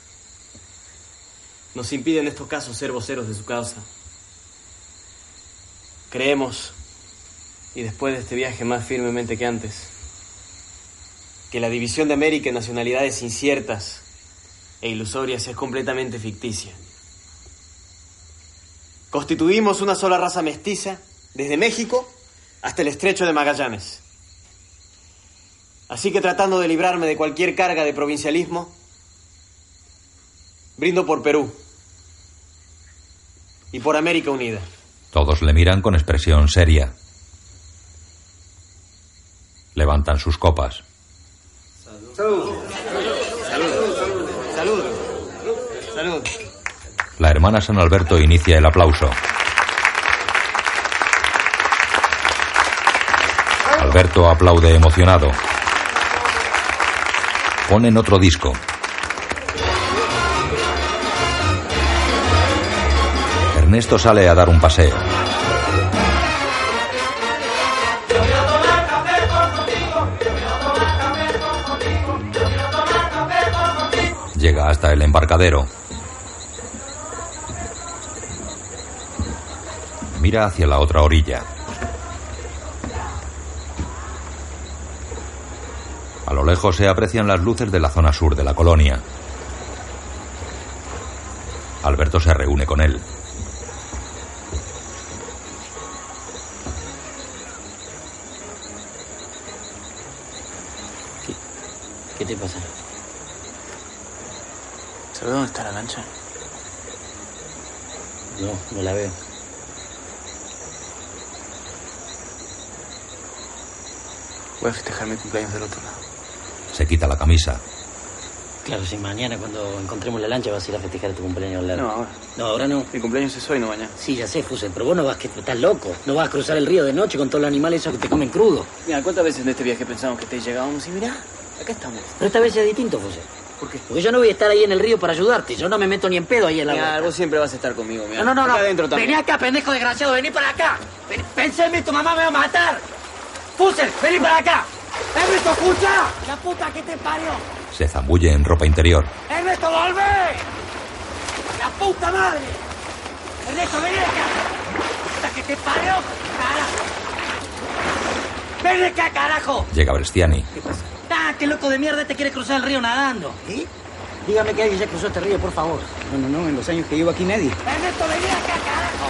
nos impide en estos casos ser voceros de su causa. Creemos, y después de este viaje más firmemente que antes, que la división de América en nacionalidades inciertas e ilusorias es completamente ficticia. Constituimos una sola raza mestiza desde México hasta el estrecho de Magallanes. Así que tratando de librarme de cualquier carga de provincialismo, brindo por Perú y por América Unida. Todos le miran con expresión seria. Levantan sus copas. Salud. Salud. Salud. Salud. La hermana San Alberto inicia el aplauso. Alberto aplaude emocionado. Ponen otro disco. Ernesto sale a dar un paseo. Llega hasta el embarcadero. Mira hacia la otra orilla. A lo lejos se aprecian las luces de la zona sur de la colonia. Alberto se reúne con él. ¿Qué te pasa? ¿Sabes dónde está la lancha? No, no la veo. Voy a festejar mi cumpleaños del otro lado. Se quita la camisa. Claro, si mañana cuando encontremos la lancha vas a ir a festejar tu cumpleaños al lado. No, ahora. No, ahora no. Mi cumpleaños es hoy, no mañana. Sí, ya sé, Fusel, pero vos no vas que estás loco. No vas a cruzar el río de noche con todos los animales esos que te comen crudo. Mira, ¿cuántas veces en este viaje pensamos que te llegábamos y mirá, acá estamos? Pero esta vez es distinto, Fusel. ¿Por qué? Porque yo no voy a estar ahí en el río para ayudarte. Yo no me meto ni en pedo ahí en la Mira, vuelta. vos siempre vas a estar conmigo, mira. No, no, no, no. Acá adentro también. Vení acá, pendejo desgraciado, vení para acá. Ven, pensé en mí, tu mamá me va a matar. Fusel, vení para acá. Ernesto, escucha. La puta que te parió. Se zambulle en ropa interior. Ernesto, volvé. La puta madre. Ernesto, vení acá. Puta que te parió, carajo. Ven acá, carajo. Llega Brestiani. Ah, qué loco de mierda te quiere cruzar el río nadando. ¿Sí? Dígame que alguien ya cruzó este río, por favor. No, no, no, en los años que llevo aquí nadie. Ernesto, vení acá, carajo.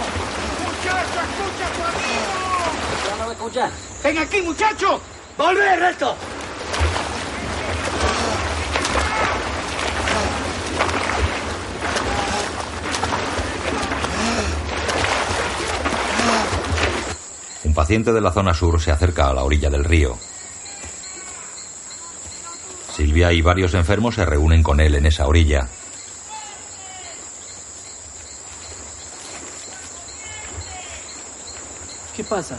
Muchacho, escucha a tu amigo. Ya no voy a escuchar. Ven aquí, muchacho. Volve, Ernesto. Un paciente de la zona sur se acerca a la orilla del río. Silvia y varios enfermos se reúnen con él en esa orilla. ¿Qué pasa?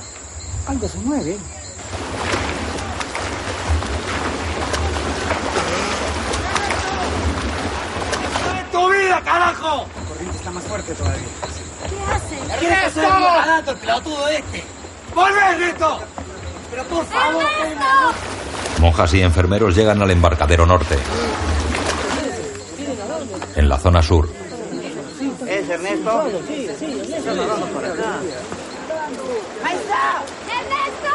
Algo se mueve. Todavía. ¿Qué hace? ¿Quiere que se el río nadando, el pelotudo este? ¡Volve, Ernesto! Pero por favor, Monjas y enfermeros llegan al embarcadero norte. En la zona sur, ¿Es Ernesto? ¡Ahí está! ¡Ernesto!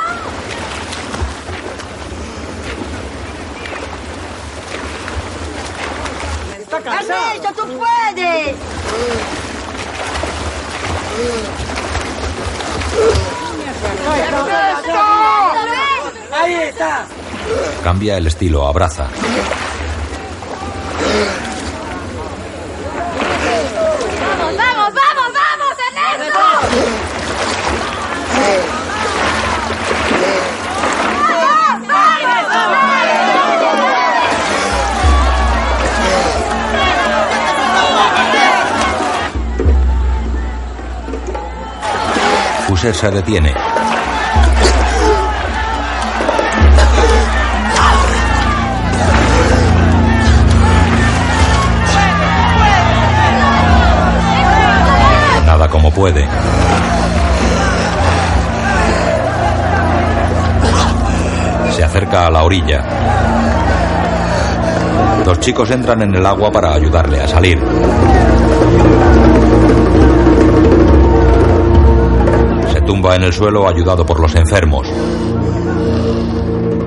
Está cansado. ¡Ernesto, tú puedes! Cambia el estilo, abraza. Se detiene. Nada como puede. Se acerca a la orilla. Los chicos entran en el agua para ayudarle a salir. Tumba en el suelo ayudado por los enfermos.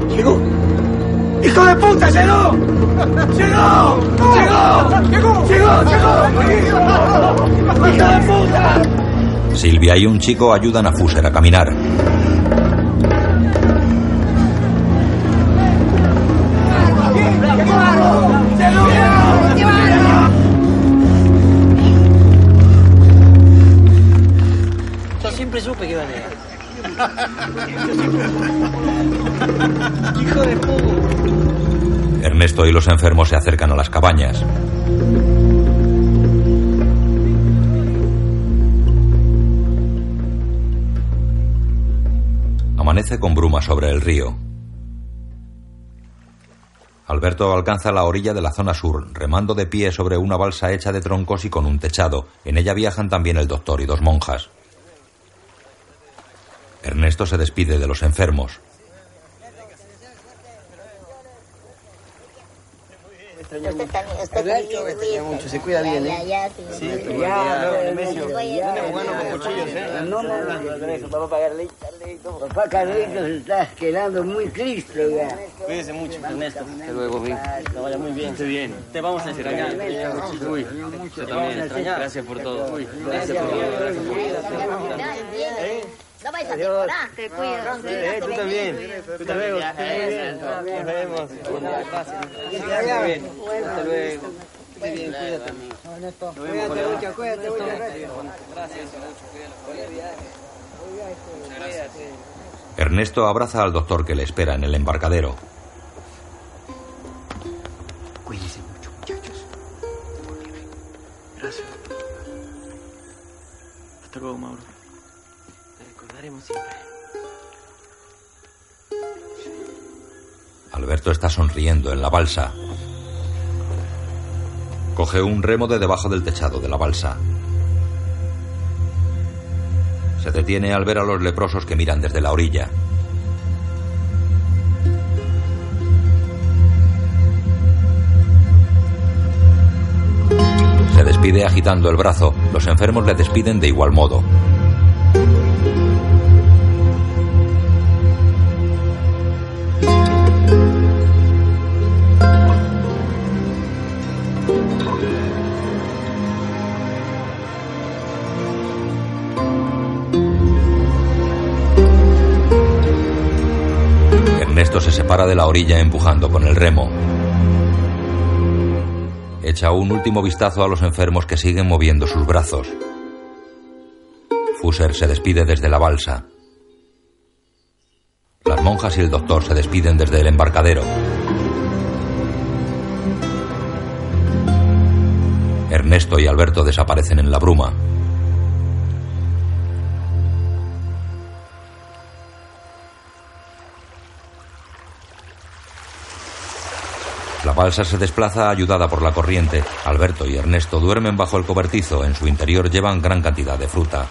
¡Llegó! ¡Hijo de puta, llegó! ¡Llegó! ¡Llegó! ¡Llegó! ¡Llegó! ¡Llegó! ¡Hijo de puta! Silvia y un chico ayudan a Fuser a caminar. Hijo de. Ernesto y los enfermos se acercan a las cabañas. Amanece con bruma sobre el río. Alberto alcanza la orilla de la zona sur, remando de pie sobre una balsa hecha de troncos y con un techado. En ella viajan también el doctor y dos monjas. Ernesto se despide de los enfermos. Se cuida bien, ¿eh? ¿eh? No, no, no. Papá Carlitos, quedando muy triste ya. Mucho, Ernesto. Hasta luego. Que muy bien. Bien. Te vamos a. Uy, también. Gracias por todo. Gracias por todo. No vais a te cuidas. Eh, tú también. Tú también. Nos vemos. Gracias. Muy bien. Hasta luego. Muy bien, cuídate. Cuídate mucho, cuídate mucho. Gracias. Ernesto abraza al doctor que le espera en el embarcadero. Cuídense mucho, muchachos. Gracias. Hasta luego, Mauro. Alberto está sonriendo en la balsa. Coge un remo de debajo del techado de la balsa. Se detiene al ver a los leprosos que miran desde la orilla. Se despide agitando el brazo. Los enfermos le despiden de igual modo. Ernesto se separa de la orilla empujando con el remo. Echa un último vistazo a los enfermos que siguen moviendo sus brazos. Fuser se despide desde la balsa. Las monjas y el doctor se despiden desde el embarcadero. Ernesto y Alberto desaparecen en la bruma. La balsa se desplaza ayudada por la corriente. Alberto y Ernesto duermen bajo el cobertizo. En su interior llevan gran cantidad de fruta.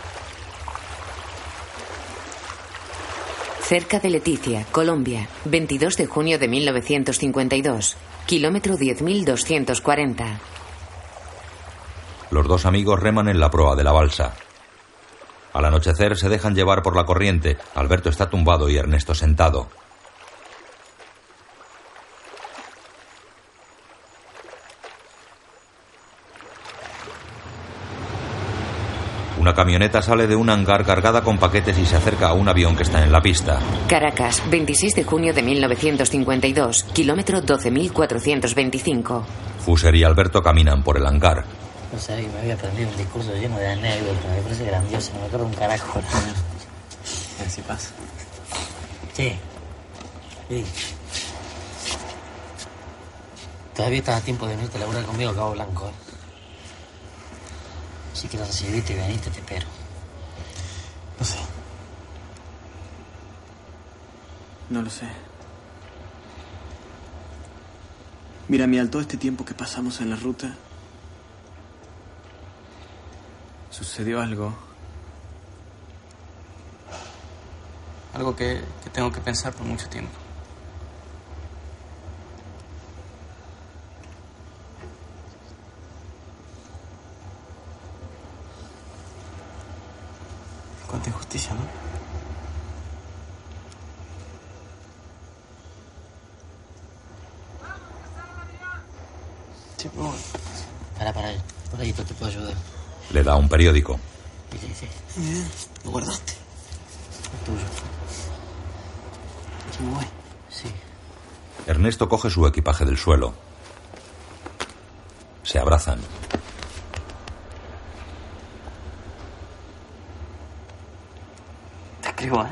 Cerca de Leticia, Colombia, 22 de junio de 1952. Kilómetro 10.240. Los dos amigos reman en la proa de la balsa. Al anochecer se dejan llevar por la corriente. Alberto está tumbado y Ernesto sentado. Una camioneta sale de un hangar cargada con paquetes y se acerca a un avión que está en la pista. Caracas, 26 de junio de 1952. Kilómetro 12.425. Fuser y Alberto caminan por el hangar. No sabía que me había aprendido un discurso lleno de anécdotas. Me parece grandioso, no me acuerdo un carajo. Así pasa. Sí. Sí. Todavía estás a tiempo de venirte a laburar conmigo Cabo Blanco. ¿eh? Si quieres recibirte y venirte, te espero. No sé. No lo sé. Mira, mi al todo este tiempo que pasamos en la ruta, sucedió algo. Algo que, que tengo que pensar por mucho tiempo. Cuánta injusticia, ¿no? Sí, pero bueno. Para, para. Por ahí te puedo ayudar. Le da un periódico. Sí, sí, sí. Bien, lo guardaste. Es tuyo. Yo me voy. Sí. Ernesto coge su equipaje del suelo. Se abrazan. Escribo, ¿eh?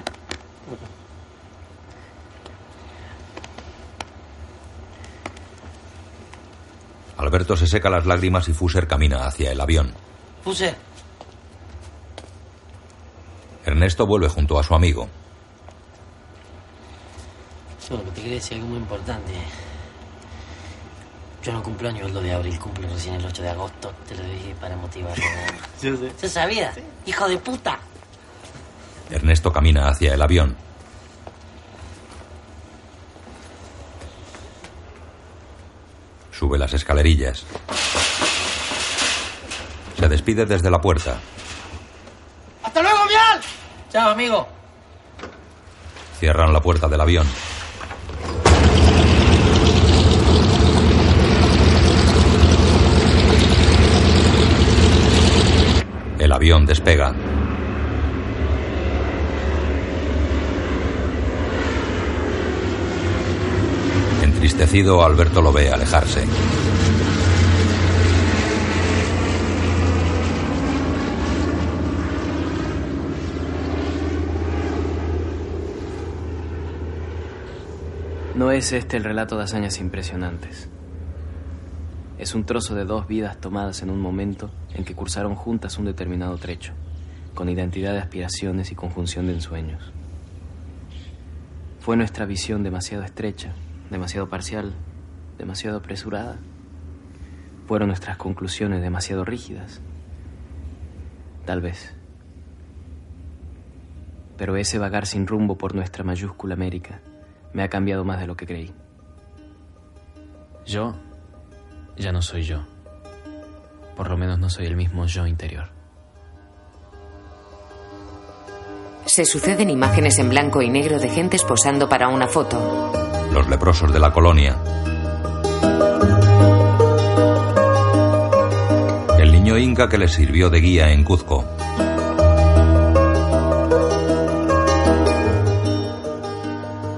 Alberto se seca las lágrimas y Fuser camina hacia el avión. Puse. Ernesto vuelve junto a su amigo. quería decir algo muy importante. Yo no cumplo año el 2 de abril, cumplo recién el 8 de agosto. Te lo dije para motivarlo. Yo sé. ¿Se sabía? ¡Hijo de puta! Ernesto camina hacia el avión. Sube las escalerillas. Se despide desde la puerta. ¡Hasta luego, Vial! Chao, amigo. Cierran la puerta del avión. El avión despega. Alberto lo ve alejarse. No es este el relato de hazañas impresionantes. Es un trozo de dos vidas tomadas en un momento en que cursaron juntas un determinado trecho, con identidad de aspiraciones y conjunción de ensueños. Fue nuestra visión demasiado estrecha, demasiado parcial, demasiado apresurada. Fueron nuestras conclusiones demasiado rígidas. Tal vez. Pero ese vagar sin rumbo por nuestra mayúscula América me ha cambiado más de lo que creí. Yo ya no soy yo. Por lo menos no soy el mismo yo interior. Se suceden imágenes en blanco y negro de gente posando para una foto. Los leprosos de la colonia. El niño inca que les sirvió de guía en Cuzco.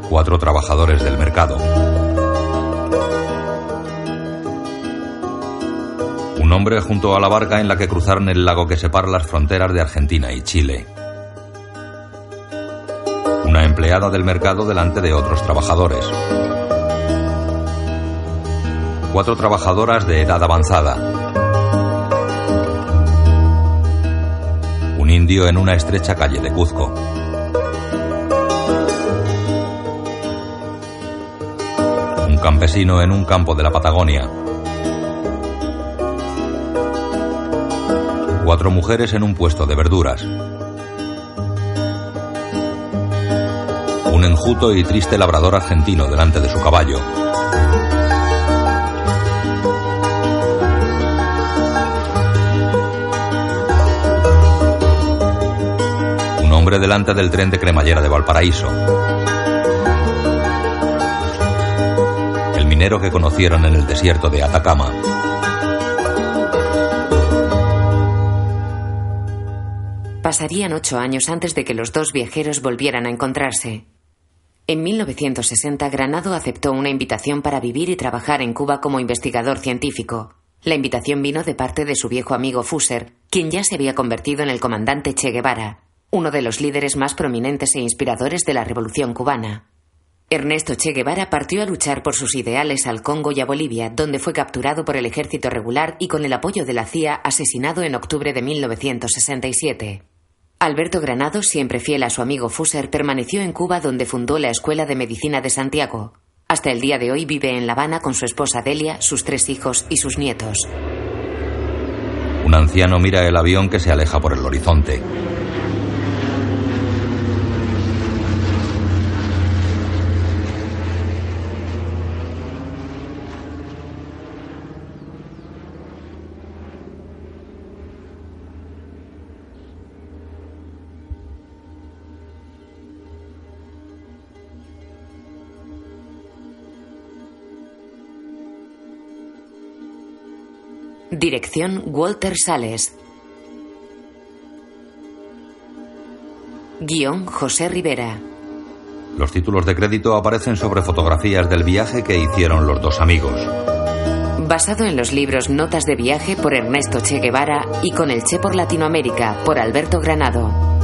Cuatro trabajadores del mercado. Un hombre junto a la barca en la que cruzaron el lago que separa las fronteras de Argentina y Chile. Empleada del mercado delante de otros trabajadores. Cuatro trabajadoras de edad avanzada. Un indio en una estrecha calle de Cuzco. Un campesino en un campo de la Patagonia. Cuatro mujeres en un puesto de verduras. Un enjuto y triste labrador argentino delante de su caballo. Un hombre delante del tren de cremallera de Valparaíso. El minero que conocieron en el desierto de Atacama. Pasarían ocho años antes de que los dos viajeros volvieran a encontrarse. En 1960, Granado aceptó una invitación para vivir y trabajar en Cuba como investigador científico. La invitación vino de parte de su viejo amigo Fuser, quien ya se había convertido en el comandante Che Guevara, uno de los líderes más prominentes e inspiradores de la revolución cubana. Ernesto Che Guevara partió a luchar por sus ideales al Congo y a Bolivia, donde fue capturado por el ejército regular y con el apoyo de la CIA asesinado en octubre de 1967. Alberto Granado, siempre fiel a su amigo Fuser, permaneció en Cuba donde fundó la Escuela de Medicina de Santiago. Hasta el día de hoy vive en La Habana con su esposa Delia, sus tres hijos y sus nietos. Un anciano mira el avión que se aleja por el horizonte. Dirección Walter Sales. Guión José Rivera. Los títulos de crédito aparecen sobre fotografías del viaje que hicieron los dos amigos. Basado en los libros Notas de viaje por Ernesto Che Guevara y Con el Che por Latinoamérica por Alberto Granado.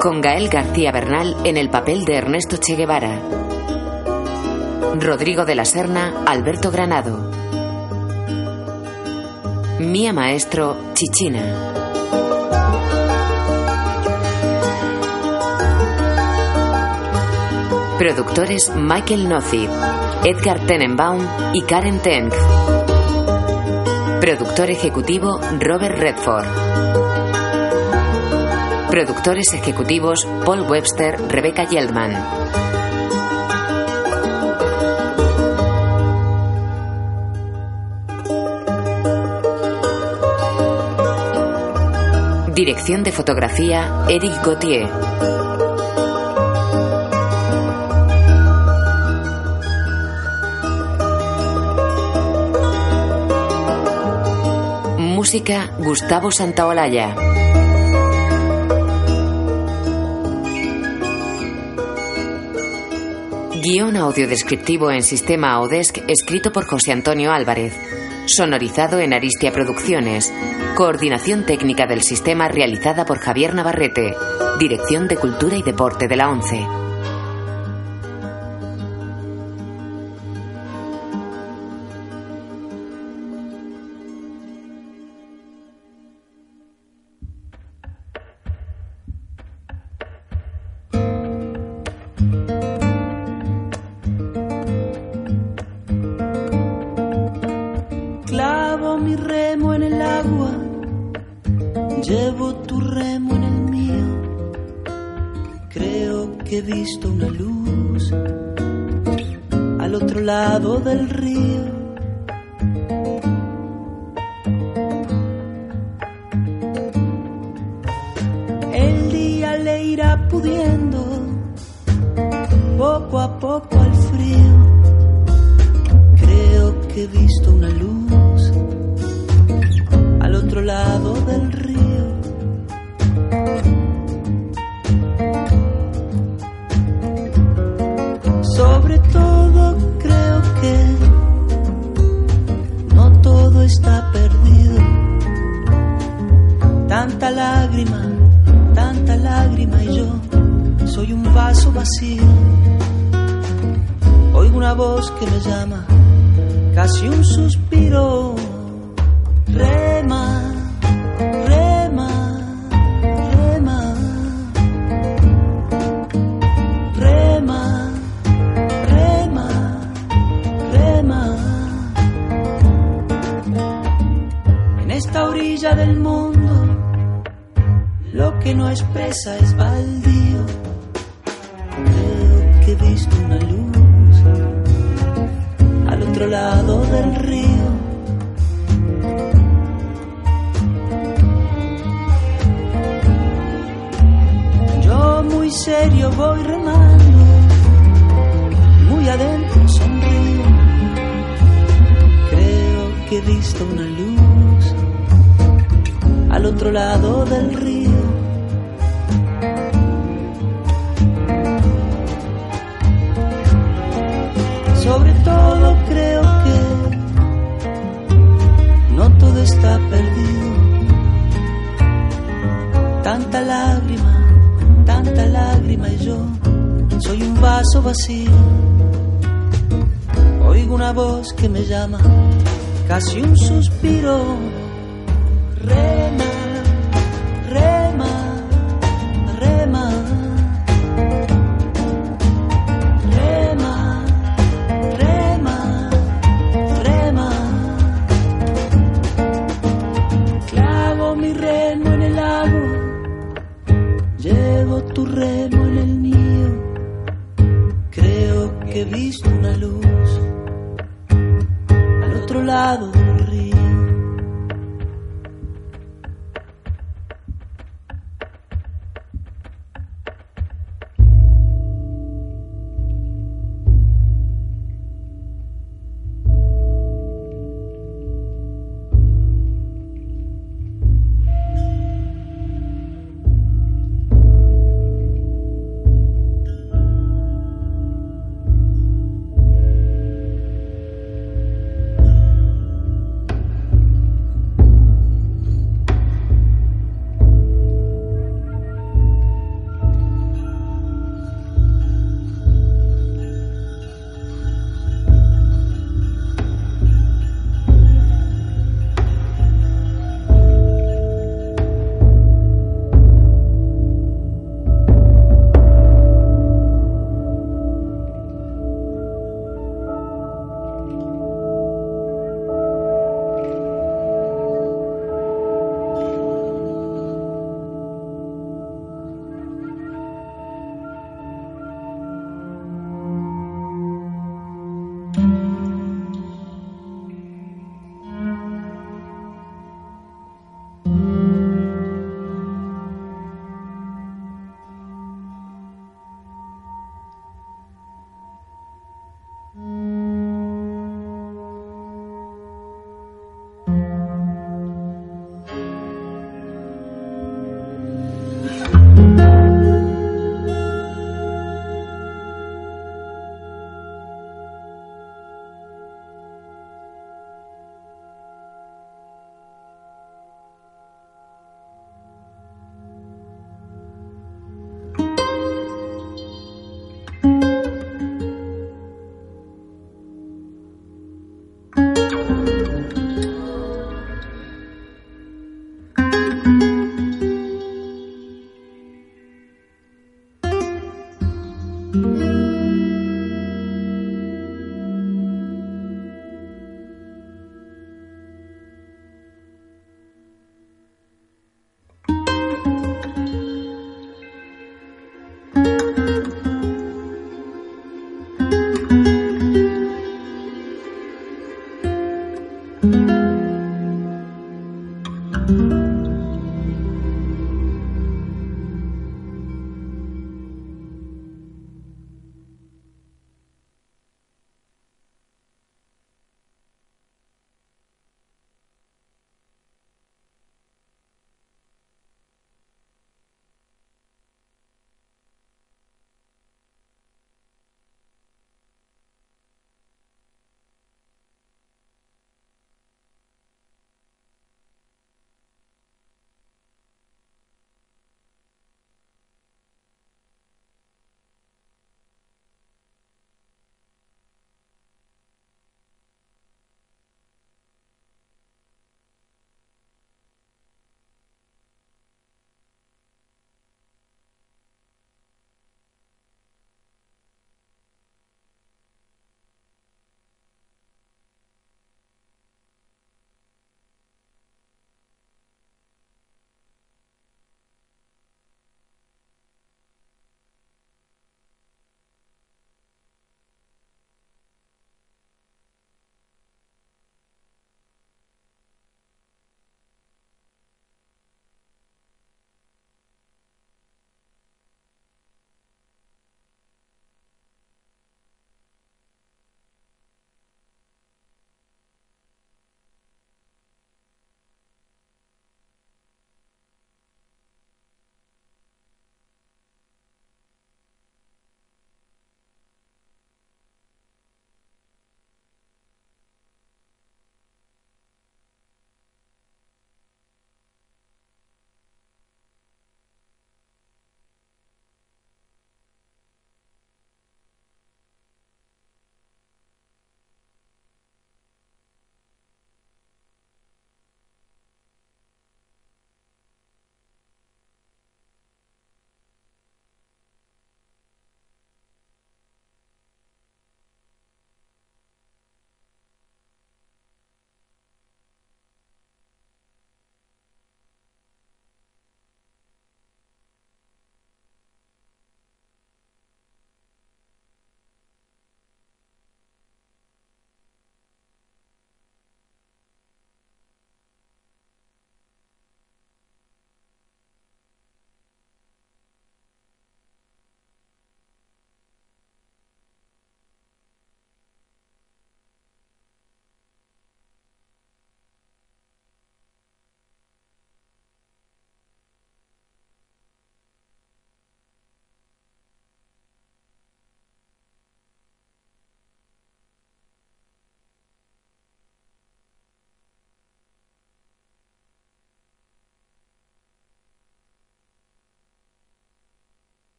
con Gael García Bernal en el papel de Ernesto Che Guevara, Rodrigo de la Serna, Alberto Granado, Mía Maestro, Chichina. Productores Michael Nozid, Edgar Tenenbaum y Karen Tenz. Productor ejecutivo Robert Redford. Productores ejecutivos Paul Webster, Rebecca Yeldman. Dirección de fotografía Eric Gauthier. Música Gustavo Santaolalla. Guión audio descriptivo en sistema Odesk escrito por José Antonio Álvarez. Sonorizado en Aristia Producciones. Coordinación técnica del sistema realizada por Javier Navarrete. Dirección de Cultura y Deporte de la ONCE.